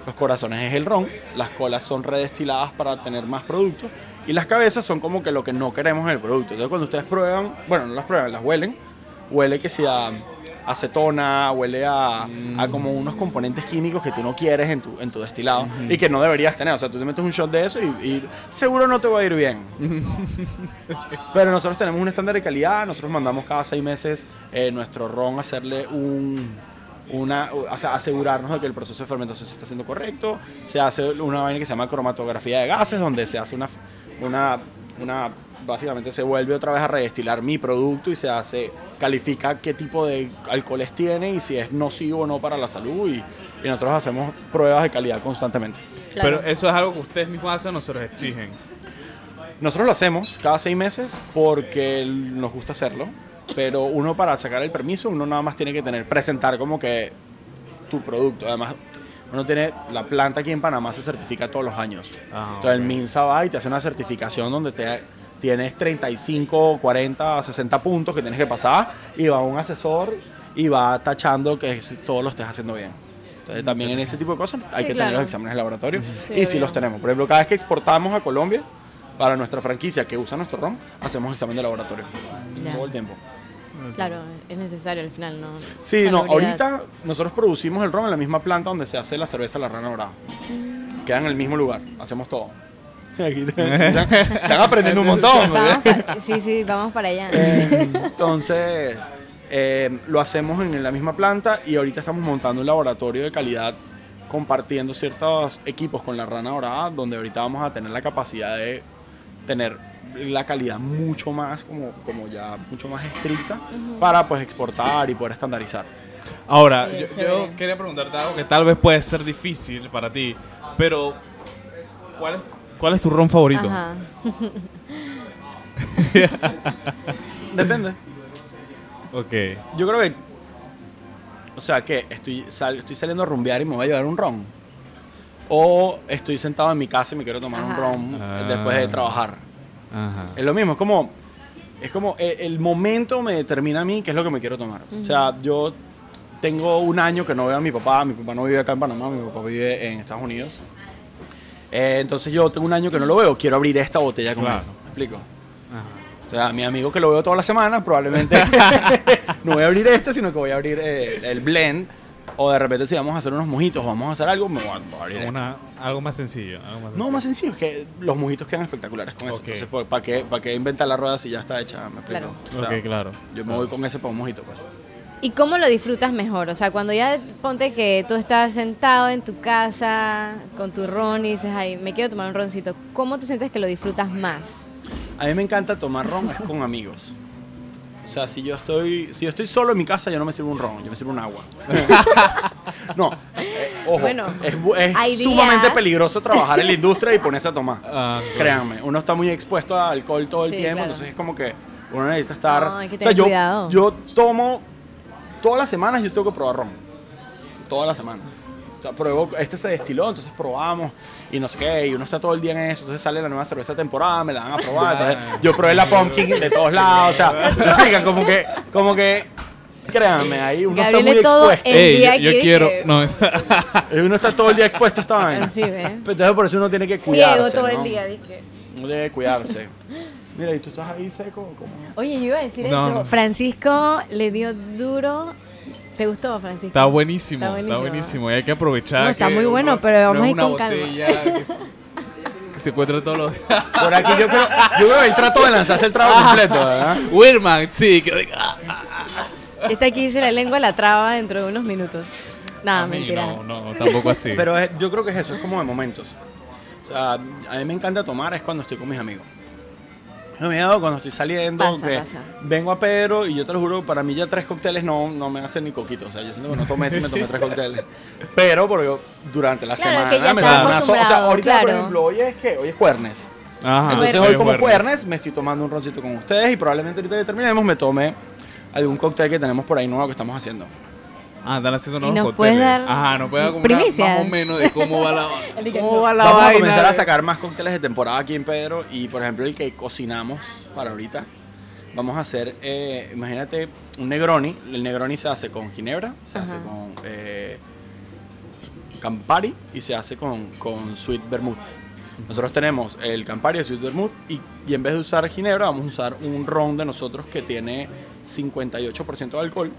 Los corazones es el ron, las colas son redestiladas para tener más producto y las cabezas son como que lo que no queremos en el producto. Entonces cuando ustedes prueban, bueno, no las prueban, las huelen, huele que sea acetona, huele a, a como unos componentes químicos que tú no quieres en tu, en tu destilado y que no deberías tener. O sea, tú te metes un shot de eso y, y seguro no te va a ir bien. (laughs) Pero nosotros tenemos un estándar de calidad, nosotros mandamos cada seis meses eh, nuestro ron a hacerle un, una, o sea, asegurarnos de que el proceso de fermentación se está haciendo correcto. Se hace una vaina que se llama cromatografía de gases, donde se hace una, una, una básicamente se vuelve otra vez a redestilar mi producto y se hace, califica qué tipo de alcoholes tiene y si es nocivo o no para la salud y, y nosotros hacemos pruebas de calidad constantemente. Claro. Pero eso es algo que ustedes mismos hacen, nosotros exigen. Nosotros lo hacemos cada seis meses porque nos gusta hacerlo, pero uno para sacar el permiso, uno nada más tiene que tener, presentar como que tu producto. Además, uno tiene, la planta aquí en Panamá se certifica todos los años. Ah, Entonces el ok. MINSA va y te hace una certificación donde te, tienes 35, 40, 60 puntos que tienes que pasar y va un asesor y va tachando que es- todo lo estés haciendo bien. Entonces también en ese tipo de cosas hay Sí, que claro. tener los exámenes de laboratorio Sí, y sí obvio. los tenemos. Por ejemplo, cada vez que exportamos a Colombia para nuestra franquicia que usa nuestro ron, hacemos examen de laboratorio Ya. todo el tiempo. Claro, es necesario al final, ¿no? Sí, no, ahorita nosotros producimos el ron en la misma planta donde se hace la cerveza La Rana Dorada. Queda en el mismo lugar, hacemos todo. (laughs) Aquí te- están, están aprendiendo un montón. Vamos ¿verdad? pa- sí, sí, vamos para allá. Eh, Entonces, eh, lo hacemos en la misma planta y ahorita estamos montando un laboratorio de calidad compartiendo ciertos equipos con la Rana Dorada, donde ahorita vamos a tener la capacidad de tener la calidad mucho más, como, como ya mucho más estricta para pues exportar y poder estandarizar. Ahora, Sí, yo, quería preguntarte algo que tal vez puede ser difícil para ti, pero ¿cuál es, cuál es tu ron favorito? Ajá. (laughs) Depende. Ok. Yo creo que. O sea, que estoy, sal- estoy saliendo a rumbear y me voy a llevar un ron. O estoy sentado en mi casa y me quiero tomar un Ajá. ron Ah. después de trabajar. Ajá. Es lo mismo, es como. Es como el, el momento me determina a mí qué es lo que me quiero tomar. O sea, yo tengo un año que no veo a mi papá. Mi papá no vive acá en Panamá, mi papá vive en Estados Unidos. Eh, entonces yo tengo un año que no lo veo. Quiero abrir esta botella con Claro. él. ¿Me explico? Ajá. O sea, mi amigo que lo veo toda la semana, probablemente (laughs) (laughs) no voy a abrir este, sino que voy a abrir eh, el blend. O de repente si vamos a hacer unos mojitos o vamos a hacer algo, me voy a, voy a abrir. Una- algo más sencillo. algo más No, sencillo. más sencillo, es que los mojitos quedan espectaculares con eso. Ok. Entonces, ¿para qué, ¿para qué inventar la rueda si ya está hecha? ¿Me explico? Claro. O sea, Ok, claro. Yo me voy con ese para un mojito, pues. ¿Y cómo lo disfrutas mejor? O sea, cuando ya ponte que tú estás sentado en tu casa con tu ron y dices, ay, me quiero tomar un roncito, ¿cómo tú sientes que lo disfrutas más? A mí me encanta tomar ron es con amigos. O sea, si yo estoy si yo estoy solo en mi casa, yo no me sirvo un ron, yo me sirvo un agua. (laughs) no, eh, ojo, Bueno, es, sumamente días. peligroso trabajar en la industria y ponerse a tomar. Ah, Créanme, uno está muy expuesto al alcohol todo el Sí, tiempo, claro. entonces es como que uno necesita estar... No, hay que o sea, tener yo, cuidado. yo tomo, todas las semanas yo tengo que probar ron. Todas las semanas. O sea, pruebo, este se destiló, entonces probamos y no sé qué, y uno está todo el día en eso, entonces sale la nueva cerveza de temporada, me la van a probar, (laughs) entonces yo probé la pumpkin de todos lados, o sea, (laughs) como que, como que, créanme, ahí uno Gabriel está muy expuesto, el Ey, día yo, quiero. que- No, (laughs) uno está todo el día expuesto a esta vaina. Entonces por eso uno tiene que cuidarse, Ciego todo ¿no? el día, dije. Uno que cuidarse. Mira, y tú estás ahí seco, como... Oye, yo iba a decir No, eso. Francisco le dio duro. ¿Te gustó, Francisco? está buenísimo, Está está buenísimo. Y hay que aprovechar. No, está que muy bueno, uno- pero no vamos a ir con calma. Que se, que se encuentra todos los días. Por aquí yo creo, yo creo que él trató de lanzarse el trago completo, ¿verdad? (laughs) Wilman, sí. Que, Esta aquí dice la lengua la traba dentro de unos minutos. Nada, A mí mentira. No, no, tampoco así. Pero es- yo creo que es eso, es como de momentos. O sea, a mí me encanta tomar es cuando estoy con mis amigos. No me ha dado cuando estoy saliendo, Pasa, que pasa. vengo a Pedro y yo te lo juro, para mí ya tres cócteles no, no me hacen ni coquito. O sea, yo siento que no tomé si me tomé tres cócteles. Pero porque yo durante la Claro, es semana que ya me tomo una sola. O sea, ahorita, por ejemplo, hoy es que hoy es. Ajá, Entonces hoy como jueves me estoy tomando un roncito con ustedes y probablemente ahorita que terminemos me tome algún cóctel que tenemos por ahí nuevo que estamos haciendo. Ah, están haciendo ¿Y nuevos nos cócteles. puedes dar Ajá, nos puede dar como más o menos de cómo va la, (laughs) cómo va la Vamos a comenzar a sacar más cócteles de temporada aquí en Pedro y por ejemplo el que cocinamos para ahorita. Vamos a hacer, eh, imagínate, un Negroni. El Negroni se hace con ginebra, se Ajá. hace con eh, Campari y se hace con, con Sweet Vermouth. Nosotros tenemos el Campari y el Sweet Vermouth y, y en vez de usar ginebra vamos a usar un ron de nosotros que tiene 58% de alcohol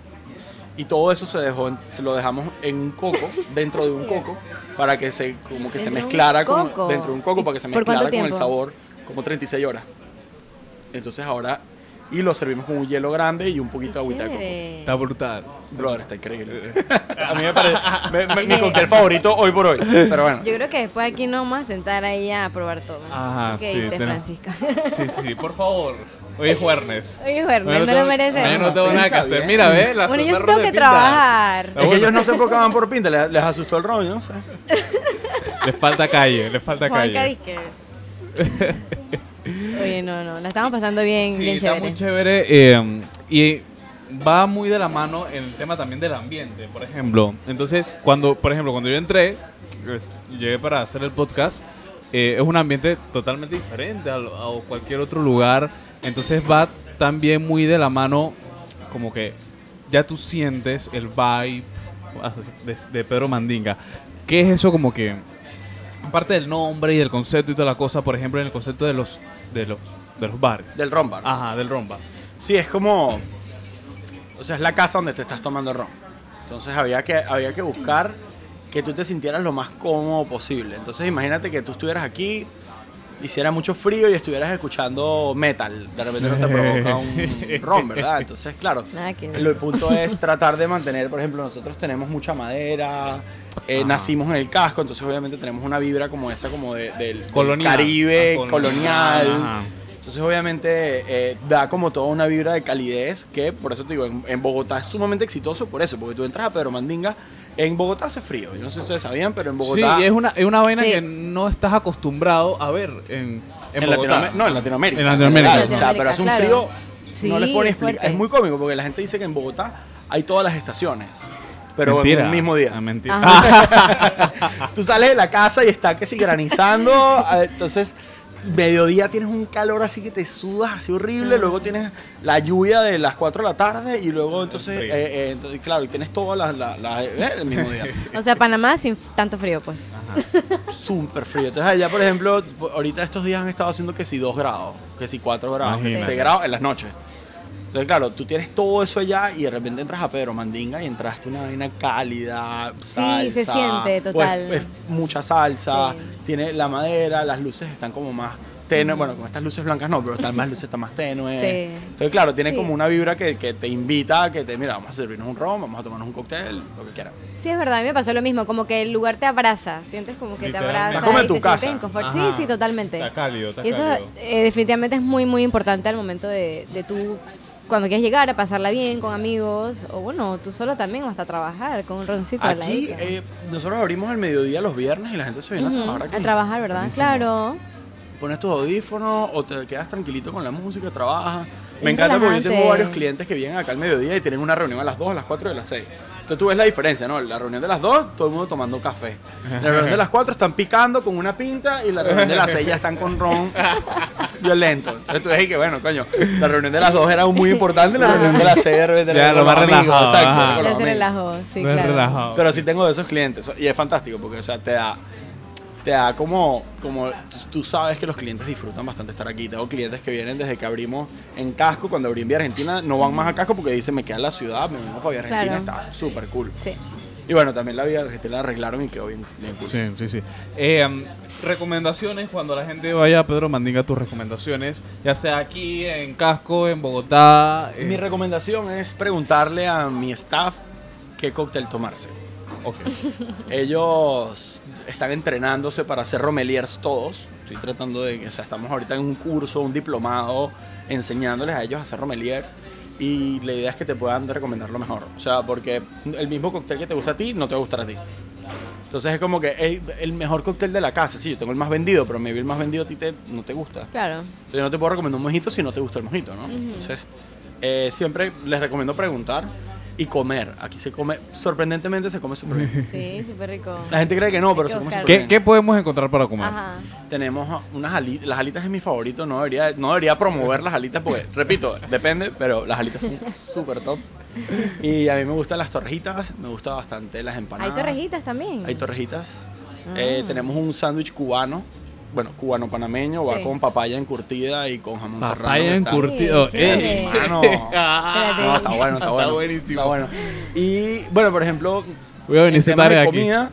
y todo eso se dejó en- se lo dejamos en un coco (laughs) dentro de un coco para que se como que se mezclara con, dentro de un coco ¿Y para que se mezclara con el sabor como 36 horas entonces ahora y lo servimos con un hielo grande y un poquito de agüita de coco. Está brutal. brother está increíble (laughs) a mí me parece me- me- mi cóctel favorito hoy por hoy pero bueno Yo creo que después aquí nos vamos a sentar ahí a probar todo. Ajá, ¿Qué sí, dice Francisca? Sí, sí, por favor. Hoy es jueves. Oye, Juernes, Mañana no tengo- lo merecemos. mañana no tengo nada que hacer. Mira, ve, la Bueno, yo tengo que pinta. trabajar. es que ellos no se enfocaban por pinta les, les asustó el rollo no sé (laughs) Le falta calle, le falta Juanca calle. (laughs) Oye, no, no, la estamos pasando bien, Sí, bien está chévere. muy chévere. eh, y va muy de la mano en el tema también del ambiente, por ejemplo. Entonces, cuando, por ejemplo, cuando yo entré, eh, llegué para hacer el podcast, eh, es un ambiente totalmente diferente a, a cualquier otro lugar. Entonces va también muy de la mano, como que ya tú sientes el vibe ah, de, de Pedro Mandinga. ¿Qué es eso como que, aparte del nombre y del concepto y toda la cosa, por ejemplo, en el concepto de los, de los, de los bares? del ron bar Ajá, del romba. Sí, es como. O sea, es la casa donde te estás tomando ron. Entonces había que, había que buscar que tú te sintieras lo más cómodo posible. Entonces imagínate que tú estuvieras aquí, hiciera mucho frío y estuvieras escuchando metal. De repente no te provoca un (laughs) ron, ¿verdad? Entonces, claro. El punto es tratar de mantener, por ejemplo, nosotros tenemos mucha madera, eh, nacimos en el casco, entonces obviamente tenemos una vibra como esa, como de- del. Caribe, Ah, colonial. Entonces, obviamente, eh, da como toda una vibra de calidez que, por eso te digo, en, en Bogotá es sumamente exitoso por eso, porque tú entras a Pedro Mandinga, en Bogotá hace frío. Yo no sé si ustedes sabían, pero en Bogotá. Sí, es una, es una vaina Sí. que no estás acostumbrado a ver en, en, en Bogotá. Latinoamérica. No, en Latinoamérica. En Latinoamérica. general, O sea, pero hace un Claro. frío. Sí, no les puedo ni es explicar. fuerte. Es muy cómico porque la gente dice que en Bogotá hay todas las estaciones. Pero Mentira. en un mismo día. Ah, mentira. (laughs) Tú sales de la casa y está que si granizando. eh, Entonces, mediodía tienes un calor así que te sudas así horrible. Luego tienes la lluvia de las 4 de la tarde. Y luego, entonces, eh, eh, entonces, claro, y tienes todas las. las- las- eh, el mismo día. (laughs) O sea, Panamá sin tanto frío, pues. Súper frío. Entonces, allá, por ejemplo, ahorita estos días han estado haciendo que si 2 grados, que si 4 grados, que si Imagínate. 6 grados en las noches. Entonces, claro, tú tienes todo eso allá y de repente entras a Pedro Mandinga y entraste una vaina cálida, salsa. se siente, pues, total. es mucha salsa, Sí. tiene la madera, las luces están como más tenues. Bueno, con estas luces blancas no, pero están más luces están más tenues. Sí. Entonces, claro, tiene Sí. como una vibra que, que te invita a que te, mira, vamos a servirnos un ron, vamos a tomarnos un cóctel, lo que quieras. Sí, es verdad, a mí me pasó lo mismo, como que el lugar te abraza, sientes como que te abraza Es como en y tu te casa. sientes en confort. Sí, sí, totalmente. Está cálido, está y eso cálido. eh, definitivamente es muy, muy importante al momento de, de tú, cuando quieres llegar a pasarla bien con amigos, o bueno, tú solo también, o hasta trabajar con un roncito al Aquí ladito. eh, nosotros abrimos al mediodía los viernes y la gente se viene a trabajar aquí. a trabajar, ¿verdad? Buenísimo. Claro. Pones tus audífonos o te quedas tranquilito con la música, trabajas. Me encanta porque yo tengo varios clientes que vienen acá al mediodía y tienen una reunión a las 2, a las 4 y a las 6. Entonces tú ves la diferencia, ¿no? La reunión de las 2, todo el mundo tomando café. La reunión de las 4 están picando con una pinta y la reunión de las 6 ya están con ron (laughs) violento. Entonces tú ves que, bueno, coño, la reunión de las 2 era muy importante y la reunión de las 6 de repente (laughs) Ya, era lo más relajado, exacto, relajó, sí, No claro. relajado. Pero sí tengo de esos clientes y es fantástico porque, o sea, te da, te da como, como tú, sabes que los clientes disfrutan bastante estar aquí. Tengo clientes que vienen desde que abrimos en casco, cuando abrí en Vía Argentina, no van más a casco porque dicen me queda en la ciudad, me vengo para Vía Argentina, Claro. está súper cool. Sí. Y bueno, también la Vía Argentina la arreglaron y quedó bien, bien cool. Sí, sí, sí. Eh, um, recomendaciones, cuando la gente vaya a Pedro Mandinga, tus recomendaciones, ya sea aquí, en Casco, en Bogotá. eh, Mi recomendación es preguntarle a mi staff qué cóctel tomarse. Ok. Ellos están entrenándose para ser romeliers todos. Estoy tratando de, o sea, estamos ahorita en un curso, un diplomado, enseñándoles a ellos a ser romeliers. Y la idea es que te puedan recomendar lo mejor. O sea, porque el mismo cóctel que te gusta a ti, no te va a gustar a ti. Entonces es como que el, el mejor cóctel de la casa. Sí, yo tengo el más vendido, pero maybe el más vendido a ti te, no te gusta. Claro. Entonces yo no te puedo recomendar un mojito si no te gusta el mojito, ¿no? Entonces, eh, siempre les recomiendo preguntar y comer. Aquí se come, sorprendentemente se come súper bien. (laughs) Sí, súper rico. La gente cree que no, Hay pero que se come súper ¿Qué, bien. qué podemos encontrar para comer? Ajá. Tenemos unas alitas, las alitas es mi favorito, no debería, no debería promover las alitas porque, (laughs) repito, depende, pero las alitas son súper top. Y a mí me gustan las torrejitas, me gusta bastante las Hay empanadas. torrejitas también. Hay torrejitas. Ah. Eh, tenemos un sándwich cubano, bueno, cubano panameño, va Sí. con papaya encurtida y con jamón serrano. Papaya que está- encurtido. Sí, chévere. ¡Ey! Mano. (laughs) Ah, No, está bueno, está bueno. buenísimo. Está bueno. Y bueno, por ejemplo, Voy a venir en temas de aquí. comida,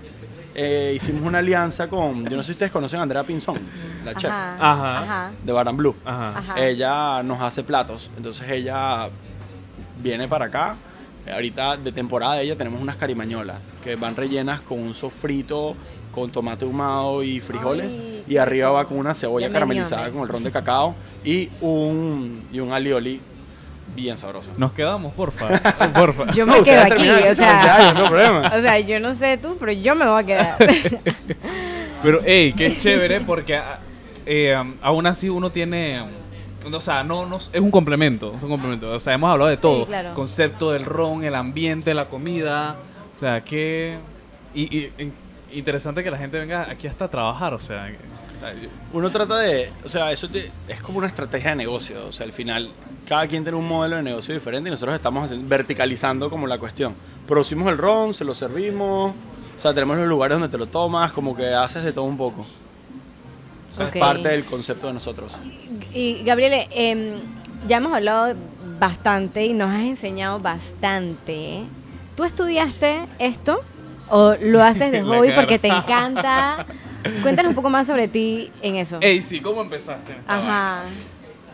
eh, hicimos una alianza con, yo no sé si ustedes conocen a Andrea Pinzón, la chef Ajá. Ajá. Ajá. de Bar and Blue. Ajá. Ajá. Ella nos hace platos, entonces ella viene para acá. Eh, Ahorita de temporada de ella tenemos unas carimañolas que van rellenas con un sofrito con tomate ahumado y frijoles Ay, y arriba va con una cebolla caramelizada con el ron de cacao y un y un alioli bien sabroso. Nos quedamos, porfa. porfa. Yo No, me ustedes quedo aquí, o eso, ya, sea. no problema. (laughs) O sea, yo no sé tú, pero yo me voy a quedar. (laughs) Pero, hey, qué chévere porque ah, eh, aún así uno tiene... O sea, no, no, es un complemento, es un complemento. O sea, hemos hablado de todo. claro. Concepto del ron, el ambiente, la comida. O sea, que... Y, y- in- interesante que la gente venga aquí hasta a trabajar, o sea... Uno trata de, o sea, eso te- es como una estrategia de negocio, o sea, al final cada quien tiene un modelo de negocio diferente y nosotros estamos haciendo- verticalizando como la cuestión. Producimos el ron, se lo servimos, o sea, tenemos los lugares donde te lo tomas, como que haces de todo un poco. O sea, Ok. Es parte del concepto de nosotros. Y Gabriele, em, ya hemos hablado bastante y nos has enseñado bastante. ¿Tú estudiaste esto o lo haces de (laughs) hobby porque te encanta? Cuéntanos un poco más sobre ti en eso. Ey, sí, ¿cómo empezaste? Ajá.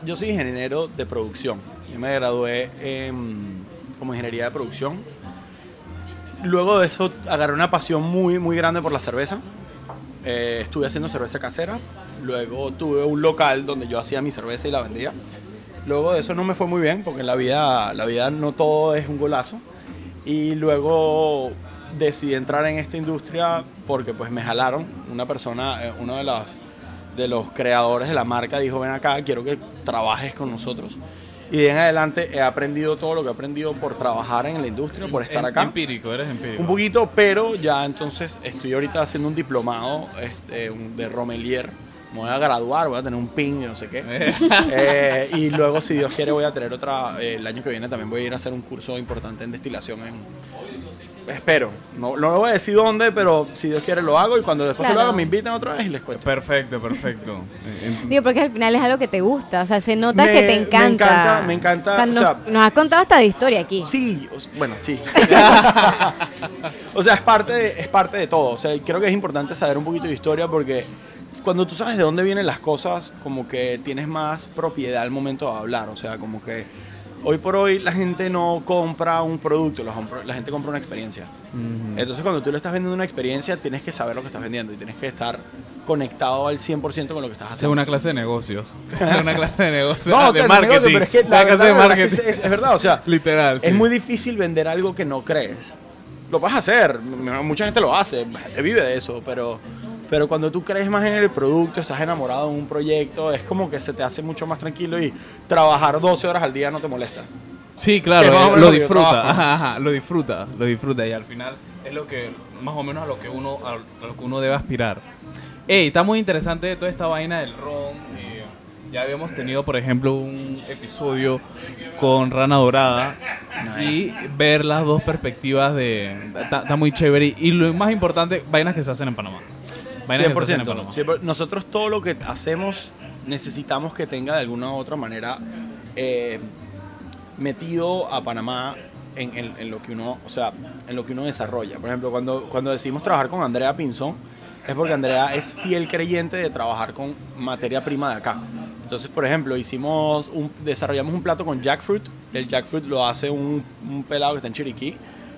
Yo soy ingeniero de producción. Yo me gradué en- como ingeniería de producción. Luego de eso agarré una pasión muy, muy grande por la cerveza. Eh, estuve haciendo cerveza casera Luego tuve un local donde yo hacía mi cerveza y la vendía. Luego de eso no me fue muy bien porque en la vida, la vida no todo es un golazo. Y luego decidí entrar en esta industria porque pues me jalaron. Una persona, eh, uno de los, de los creadores de la marca dijo, ven acá, quiero que trabajes con nosotros. Y de en adelante he aprendido todo lo que he aprendido por trabajar en la industria, por estar Em- acá. Empírico, eres empírico. Un poquito, pero ya entonces estoy ahorita haciendo un diplomado este, de Romelier. Me voy a graduar, voy a tener un pin, yo no sé qué. (laughs) Eh, y luego, si Dios quiere, voy a tener otra. eh, el año que viene también voy a ir a hacer un curso importante en destilación. En, espero. No, no voy a decir dónde, pero si Dios quiere lo hago. Y cuando después que lo Claro. hago, me invitan otra vez y les cuento. Perfecto, perfecto. (laughs) Digo, porque al final es algo que te gusta, o sea, se nota Me- que te me encanta. encanta, me encanta, O sea, o nos, sea- nos has contado hasta de historia aquí. Sí, bueno, sí. (laughs) o sea, es parte, de, es parte de todo. O sea, creo que es importante saber un poquito de historia porque cuando tú sabes de dónde vienen las cosas, como que tienes más propiedad al momento de hablar. O sea, como que hoy por hoy la gente no compra un producto, la, gente compra una experiencia. Entonces, cuando tú le estás vendiendo una experiencia, tienes que saber lo que estás vendiendo y tienes que estar conectado al 100% con lo que estás Esa es haciendo. una clase de negocios. Es una clase de negocios. (laughs) No, o de sea, marketing. negocio, pero es que Una la clase verdad, de es, marketing. que es- es verdad, o sea, Literal. sí. es muy difícil vender algo que no crees. Lo puedes hacer, m- mucha gente lo hace, la gente vive de eso, pero, pero cuando tú crees más en el producto, estás enamorado de un proyecto, es como que se te hace mucho más tranquilo y trabajar 12 horas al día no te molesta. Sí, claro, eh, lo disfruta, ajá, ajá, lo disfruta, lo disfruta y al final es lo que más o menos a lo que uno a lo que uno debe aspirar. Ey, está muy interesante toda esta vaina del ron. eh, ya habíamos tenido, por ejemplo, un episodio con Rana Dorada y ver las dos perspectivas de está, está muy chévere y lo más importante, vainas que se hacen en Panamá. Vainas que se hacen en 100%. Panamá. Sí, pero nosotros todo lo que hacemos necesitamos que tenga de alguna u otra manera eh, metido a Panamá en, en- en lo que uno, o sea, en lo que uno desarrolla. Por ejemplo, cuando, cuando decidimos trabajar con Andrea Pinzón, es porque Andrea es fiel creyente de trabajar con materia prima de acá. Entonces, por ejemplo, hicimos un, desarrollamos un plato con jackfruit. El jackfruit lo hace un, un pelado que está en Chiriquí.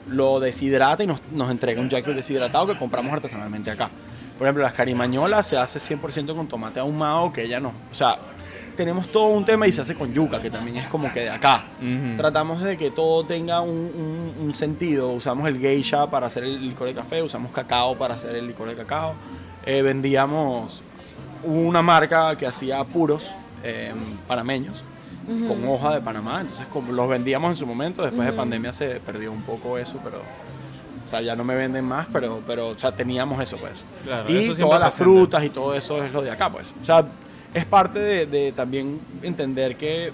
Lo deshidrata y nos, nos entrega un jackfruit deshidratado que compramos artesanalmente acá. Por ejemplo, las carimañolas se hace 100% con tomate ahumado, que ella no. O sea, tenemos todo un tema y se hace con yuca, que también es como que de acá. Ujú. Tratamos de que todo tenga un, un- un sentido. Usamos el geisha para hacer el licor de café, usamos cacao para hacer el licor de cacao. Eh, vendíamos una marca que hacía puros eh, panameños con hoja de Panamá. Entonces como los vendíamos en su momento. Después de pandemia se perdió un poco eso, pero... O sea, ya no me venden más, pero, pero o sea, teníamos eso, pues. Claro, y eso todas las frutas y todo eso es lo de acá, pues. O sea, es parte de, de también entender que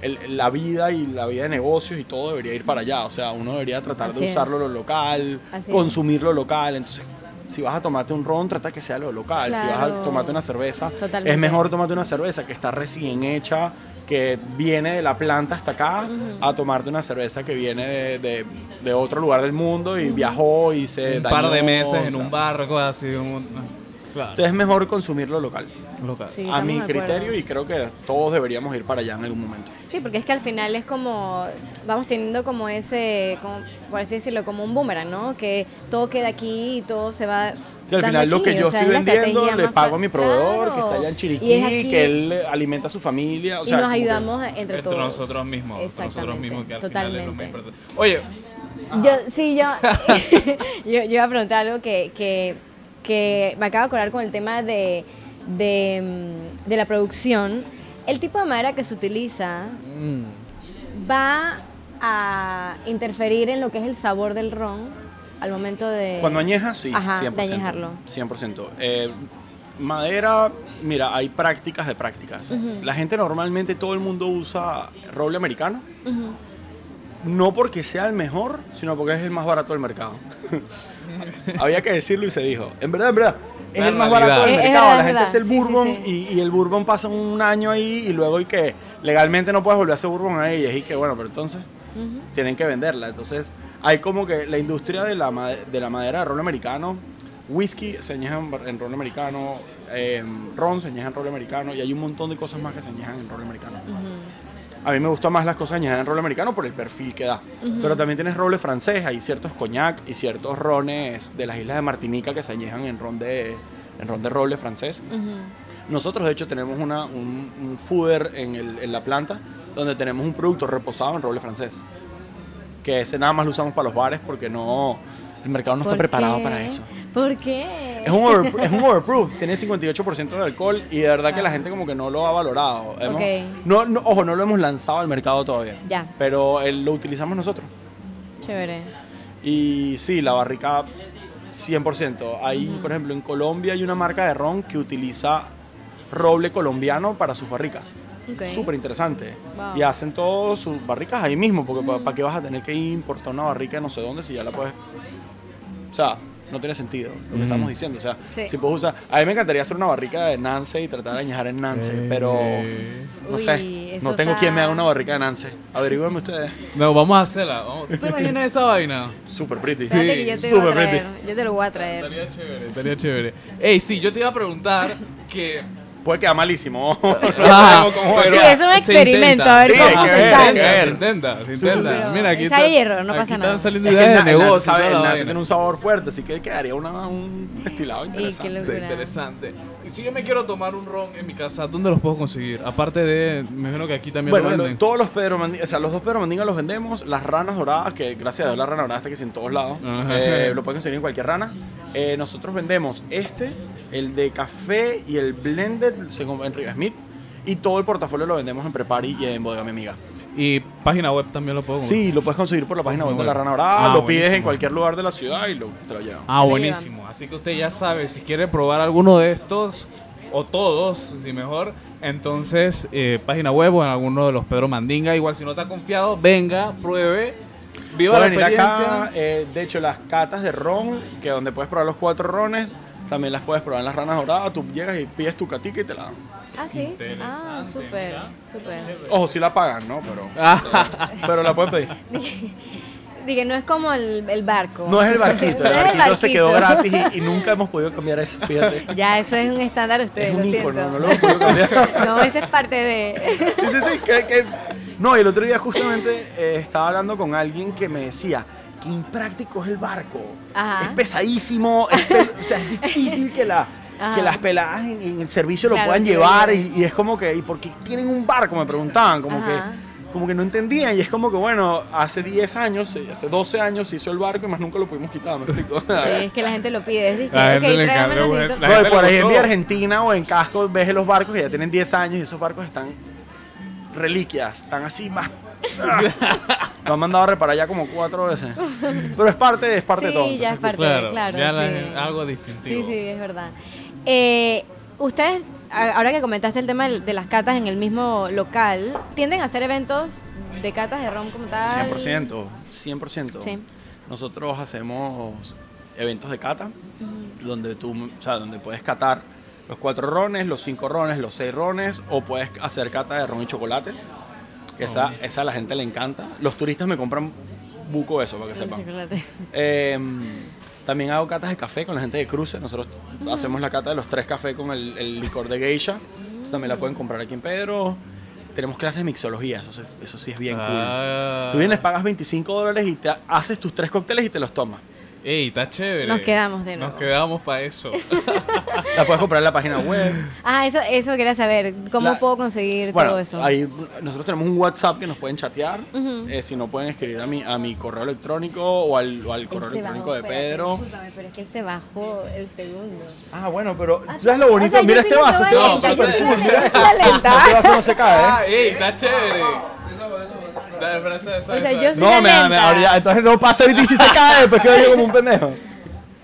el- la vida y la vida de negocios y todo debería ir para allá. O sea, uno debería tratar Así de es. usarlo lo local, Así consumir lo local. Entonces, si vas a tomarte un ron, trata que sea lo local. Si vas Claro. a tomarte una cerveza, Totalmente. es mejor tomarte una cerveza que está recién hecha, que viene de la planta hasta acá, a tomarte una cerveza que viene de, de- de otro lugar del mundo y viajó y se un par de meses o en un barco así. un- claro. Entonces es mejor consumir lo local. Local. Sí, a mi criterio y creo que todos deberíamos ir para allá en algún momento. Sí, porque es que al final es como, vamos teniendo como ese, como, por así decirlo, como un boomerang, ¿no? Que todo queda aquí y todo se va. Sí, al final lo que yo o sea, estoy es vendiendo le pago a mi proveedor Claro. que está allá en Chiriquí, aquí, que él alimenta a su familia. O y sea, nos que- ayudamos entre, Entre todos. nosotros mismos. entre nosotros Exactamente, mismos, que al final es lo más totalmente. importante. Oye, Yo, sí, yo, (laughs) (laughs) yo, yo iba a preguntar algo que, que, que me acabo de acordar con el tema de, de, mm, de la producción. El tipo de madera que se utiliza mm, va a interferir en lo que es el sabor del ron al momento de... Cuando añejas, sí, Ajá, 100%. de añejarlo. 100%. Eh, madera, mira, hay prácticas de prácticas. La gente normalmente, todo el mundo usa roble americano. Ujú. No porque sea el mejor, sino porque es el más barato del mercado. (laughs) Había que decirlo y se dijo. En verdad, en verdad, es La el más realidad. barato del Es- es mercado. verdad, La es gente hace el Sí, bourbon sí. Y, y el bourbon pasa un año ahí y luego y que legalmente no puedes volver a hacer bourbon ahí. Y es y que bueno, pero entonces tienen que venderla. Entonces, hay como que la industria de la, de la madera de rol americano, whisky se añeja en, rol americano, eh, ron se añeja en rol americano y hay un montón de cosas más que se añejan en rol americano. A mí me gustan más las cosas añejadas en rol americano por el perfil que da. Pero también tienes roble francés, hay ciertos coñac y ciertos rones de las islas de Martinica que se añejan en ron de, en ron de roble francés. Nosotros, de hecho, tenemos una, un, un fooder en, el- en la planta donde tenemos un producto reposado en roble francés. Que ese nada más lo usamos para los bares porque no, el mercado no está ¿Por preparado para eso. ¿Por qué? Es un, over- es un overproof, tiene 58% de alcohol y de verdad que la gente como que no lo ha valorado. Hemos- Ok. no, no- ojo, no lo hemos lanzado al mercado todavía. Ya. Pero lo utilizamos nosotros. Chévere. Y sí, la barrica 100%. Ahí, por ejemplo, en Colombia hay una marca de ron que utiliza roble colombiano para sus barricas. Ok. Súper interesante. Wow. Y hacen todas sus barricas ahí mismo, porque ¿para qué vas a tener que importar una barrica de no sé dónde si ya la puedes... O sea, no tiene sentido lo que Mm. estamos diciendo. O sea, Sí. si puedes usar... A mí me encantaría hacer una barrica de Nance y tratar de añejar en Nance, Eh. pero... No Uy, sé, no tengo está- quien me haga una barrica de Nance. Averigüenme ustedes. No, vamos a hacerla. Vamos. ¿Tú te imaginas esa vaina? Super pretty. Sí, que yo te traer. pretty. Yo te lo voy a traer. Estaría chévere, estaría chévere. Ey, sí, yo te iba a preguntar que... Puede quedar malísimo. (laughs) No sabemos cómo Sí, es un experimento, a ver Sí, cómo se ver, sale. ver. Se intenta, se sí, intenta. Mira, aquí está- y error, no aquí pasa están nada. saliendo Es que ideas de negocio. Sabe, y vaina. tiene un sabor fuerte, así que quedaría una- un destilado interesante. locura. Interesante. Y si yo me quiero tomar un ron en mi casa, ¿dónde los puedo conseguir? Aparte de, me imagino que aquí también Bueno, lo venden. todos los Pedro Mandinga, o sea, los dos Pedro Mandinga los vendemos, las ranas doradas, que gracias a Dios la rana dorada está que en todos lados, eh, lo pueden conseguir en cualquier rana. Eh, nosotros vendemos este, el de café y el blended según en Riga Smith, y todo el portafolio lo vendemos en Prepari y en Bodega Mi Amiga. Y página web también lo puedo comprar. Sí, lo puedes conseguir por la página web de la rana dorada, Ah, lo pides en cualquier lugar de la ciudad y lo, te lo llevan. Ah, buenísimo. Así que usted ya sabe, si quiere probar alguno de estos, o todos, si mejor, entonces eh, página web o en alguno de los Pedro Mandinga. Igual si no está confiado, venga, pruebe, viva la venir experiencia. acá, eh, de hecho, las catas de ron, que donde puedes probar los cuatro rones, también las puedes probar en las ranas doradas. Tú llegas y pides tu catica y te la dan. Ah, sí. Ah, súper, súper. Ojo, sí la pagan, ¿no? Pero, (laughs) Ah. pero la puedes pedir. (laughs) Dije, no es como el, el barco. No es el barquito, el (laughs) No es barquito se quedó barquito. gratis y, y nunca hemos podido cambiar eso, fíjate. Ya, eso es un estándar de ustedes, Es un lo ícono, siento. no lo hemos podido cambiar. No, esa es parte de... Sí, sí, sí. que- que- No, y el otro día justamente eh, estaba hablando con alguien que me decía que impráctico es el barco. Ajá. Es pesadísimo, es pe- o sea, es difícil que, la, que las peladas en, en el servicio lo Claro, puedan lo llevar y, y es como que, ¿y por qué tienen un barco? Me preguntaban, como Ajá. que como que no entendían y es como que bueno, hace 10 años, eh, hace 12 años se hizo el barco y más nunca lo pudimos quitar, ¿me explico? Sí, es que la gente lo pide. Es de que, La ok, gente le tráeme encanta, los güey. deditos. La No, por ahí en Argentina o en Casco ves los barcos que ya tienen 10 años y esos barcos están reliquias, están así más... (laughs) Lo han mandado a reparar ya como cuatro veces. Pero es parte, es parte de todo. Sí, ya es parte, Claro, claro. ya la- sí. algo Sí, distintivo. sí, es verdad. Eh, Ustedes, ahora que comentaste el tema de las catas en el mismo local, ¿tienden a hacer eventos de catas de ron como tal? 100%, 100%. Sí. Nosotros hacemos eventos de cata, donde tú, o sea, donde puedes catar los cuatro rones, los cinco rones, los seis rones, o puedes hacer cata de ron y chocolate. Que esa, esa a la gente le encanta. Los turistas me compran buco eso, para que El sepan. chocolate. Eh, también hago catas de café con la gente de cruce. Nosotros hacemos la cata de los tres cafés con el, el licor de geisha. Eso también la pueden comprar aquí en Pedro. Tenemos clases de mixología, eso, eso sí es bien Ah. cool. Tú vienes, pagas 25 dólares y te haces tus tres cócteles y te los tomas. Ey, está chévere. Nos quedamos de Nos nuevo. quedamos para eso. (laughs) La puedes comprar en la página web. Ah, eso, eso quería saber. ¿Cómo La- puedo conseguir Bueno, todo eso? ahí nosotros tenemos un WhatsApp que nos pueden chatear. Ujú. Eh, si no, pueden escribir a mi, a mi correo electrónico o al, o al correo electrónico bajó, de Pedro. discúlpame, pero es que él se bajó el segundo. Ah, bueno, pero Ah, ¿sabes lo bonito? o sea, Mira sí este lo vaso, este vaso lenta, es súper sí. cool. Mira este. Este vaso no se cae, ¿eh? ah, ey, está chévere. Dale, O sea, yo sí- No, me, me, entonces no pasa ahorita y si se (laughs) cae, después quedo yo como un pendejo.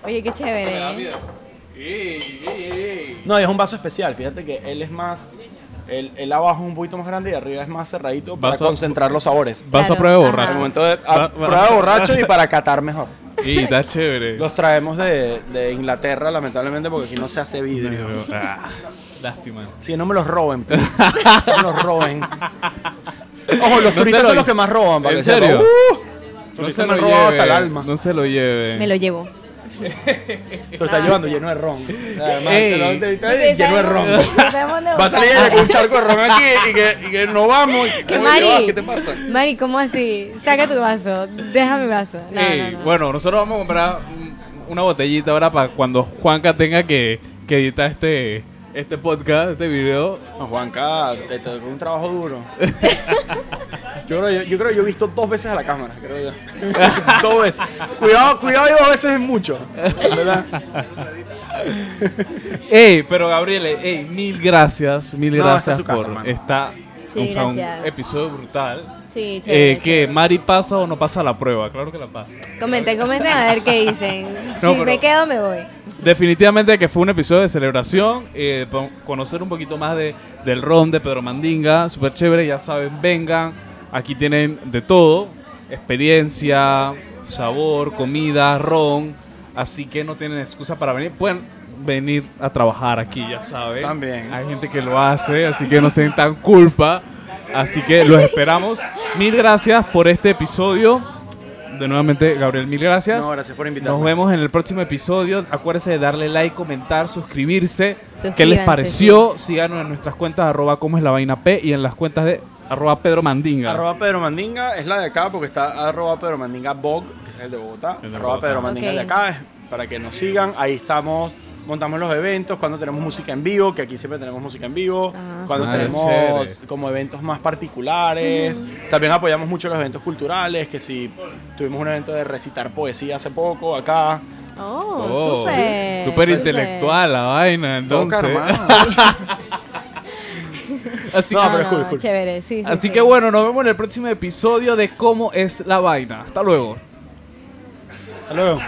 Oye, qué Me da chévere. miedo. Ey, ey, ey. No, y es un vaso especial, fíjate que él es más, el, el abajo es un poquito más grande y arriba es más cerradito para Vaso- concentrar los sabores. Vaso a prueba borracho. momento de a, Va- va- prueba de borracho y para catar mejor. Ey, está chévere. Los traemos de, de Inglaterra, lamentablemente, porque aquí no se hace vidrio. Ah, lástima. Si no me los roben, pues. no me los roben. (laughs) Ojo, los No turistas son lo- los que más roban, para ¿En serio? Uh, No se me lo robado hasta el lleve. alma. No se lo lleve. Me lo llevo. Se lo está llevando lleno de ron. Además, Ey. te lo- te- te- lleno de ron. Va a salir ella con un charco de ron aquí y que, y que no vamos. y- ¿Qué, ¿Cómo Mari? llevas? ¿Qué te pasa? Mari, ¿cómo así? Saca tu vaso. Deja mi vaso. No, Ey, no, no. Bueno, nosotros vamos a comprar una botellita ahora para cuando Juanca tenga que, que edita este, este podcast, este video. No, Juanca, te tocó un trabajo duro. (laughs) Yo creo, yo, yo creo que yo he visto dos veces a la cámara, creo yo. (laughs) dos veces. Cuidado, cuidado, y dos veces es mucho. ¿Verdad? (laughs) Ey, pero Gabriele, ey, mil gracias, mil No, gracias casa, por esta Sí, un episodio brutal. Sí, Eh, que chévere. Mari pasa o no pasa la prueba, claro que la pasa. Comenten, comenten a ver qué dicen. (laughs) si me quedo, me voy. Definitivamente que fue un episodio de celebración, eh, conocer un poquito más de, del ron de Pedro Mandinga, súper chévere, ya saben, vengan, aquí tienen de todo, experiencia, sabor, comida, ron, así que no tienen excusa para venir, pueden venir a trabajar aquí, ya saben. También. Hay gente que lo hace, así que no sientan culpa, así que los esperamos. Mil gracias por este episodio. De nuevamente, Gabriel, mil gracias. No, gracias por invitarme. Nos vemos en el próximo episodio. Acuérdense de darle like, comentar, suscribirse. ¿Qué les pareció? Síganos en nuestras cuentas arroba como es la vaina P y en las cuentas de arroba Pedro Mandinga. Arroba Pedro Mandinga es la de acá porque está arroba Pedro Mandinga Bog, que es el de Bogotá. El de arroba Bogotá. Pedro Mandinga Ok. de acá es para que nos sigan. Ahí estamos. Montamos los eventos cuando tenemos música en vivo, que aquí siempre tenemos música en vivo. Ah, cuando tenemos Chévere. como eventos más particulares. También apoyamos mucho los eventos culturales, que si tuvimos un evento de recitar poesía hace poco acá. Oh, Oh, súper. súper intelectual la vaina, entonces. Así, No, No, pero es cool, no, es cool. chévere, sí, sí, así sí. que bueno, nos vemos en el próximo episodio de cómo es la vaina. Hasta luego. Hasta luego.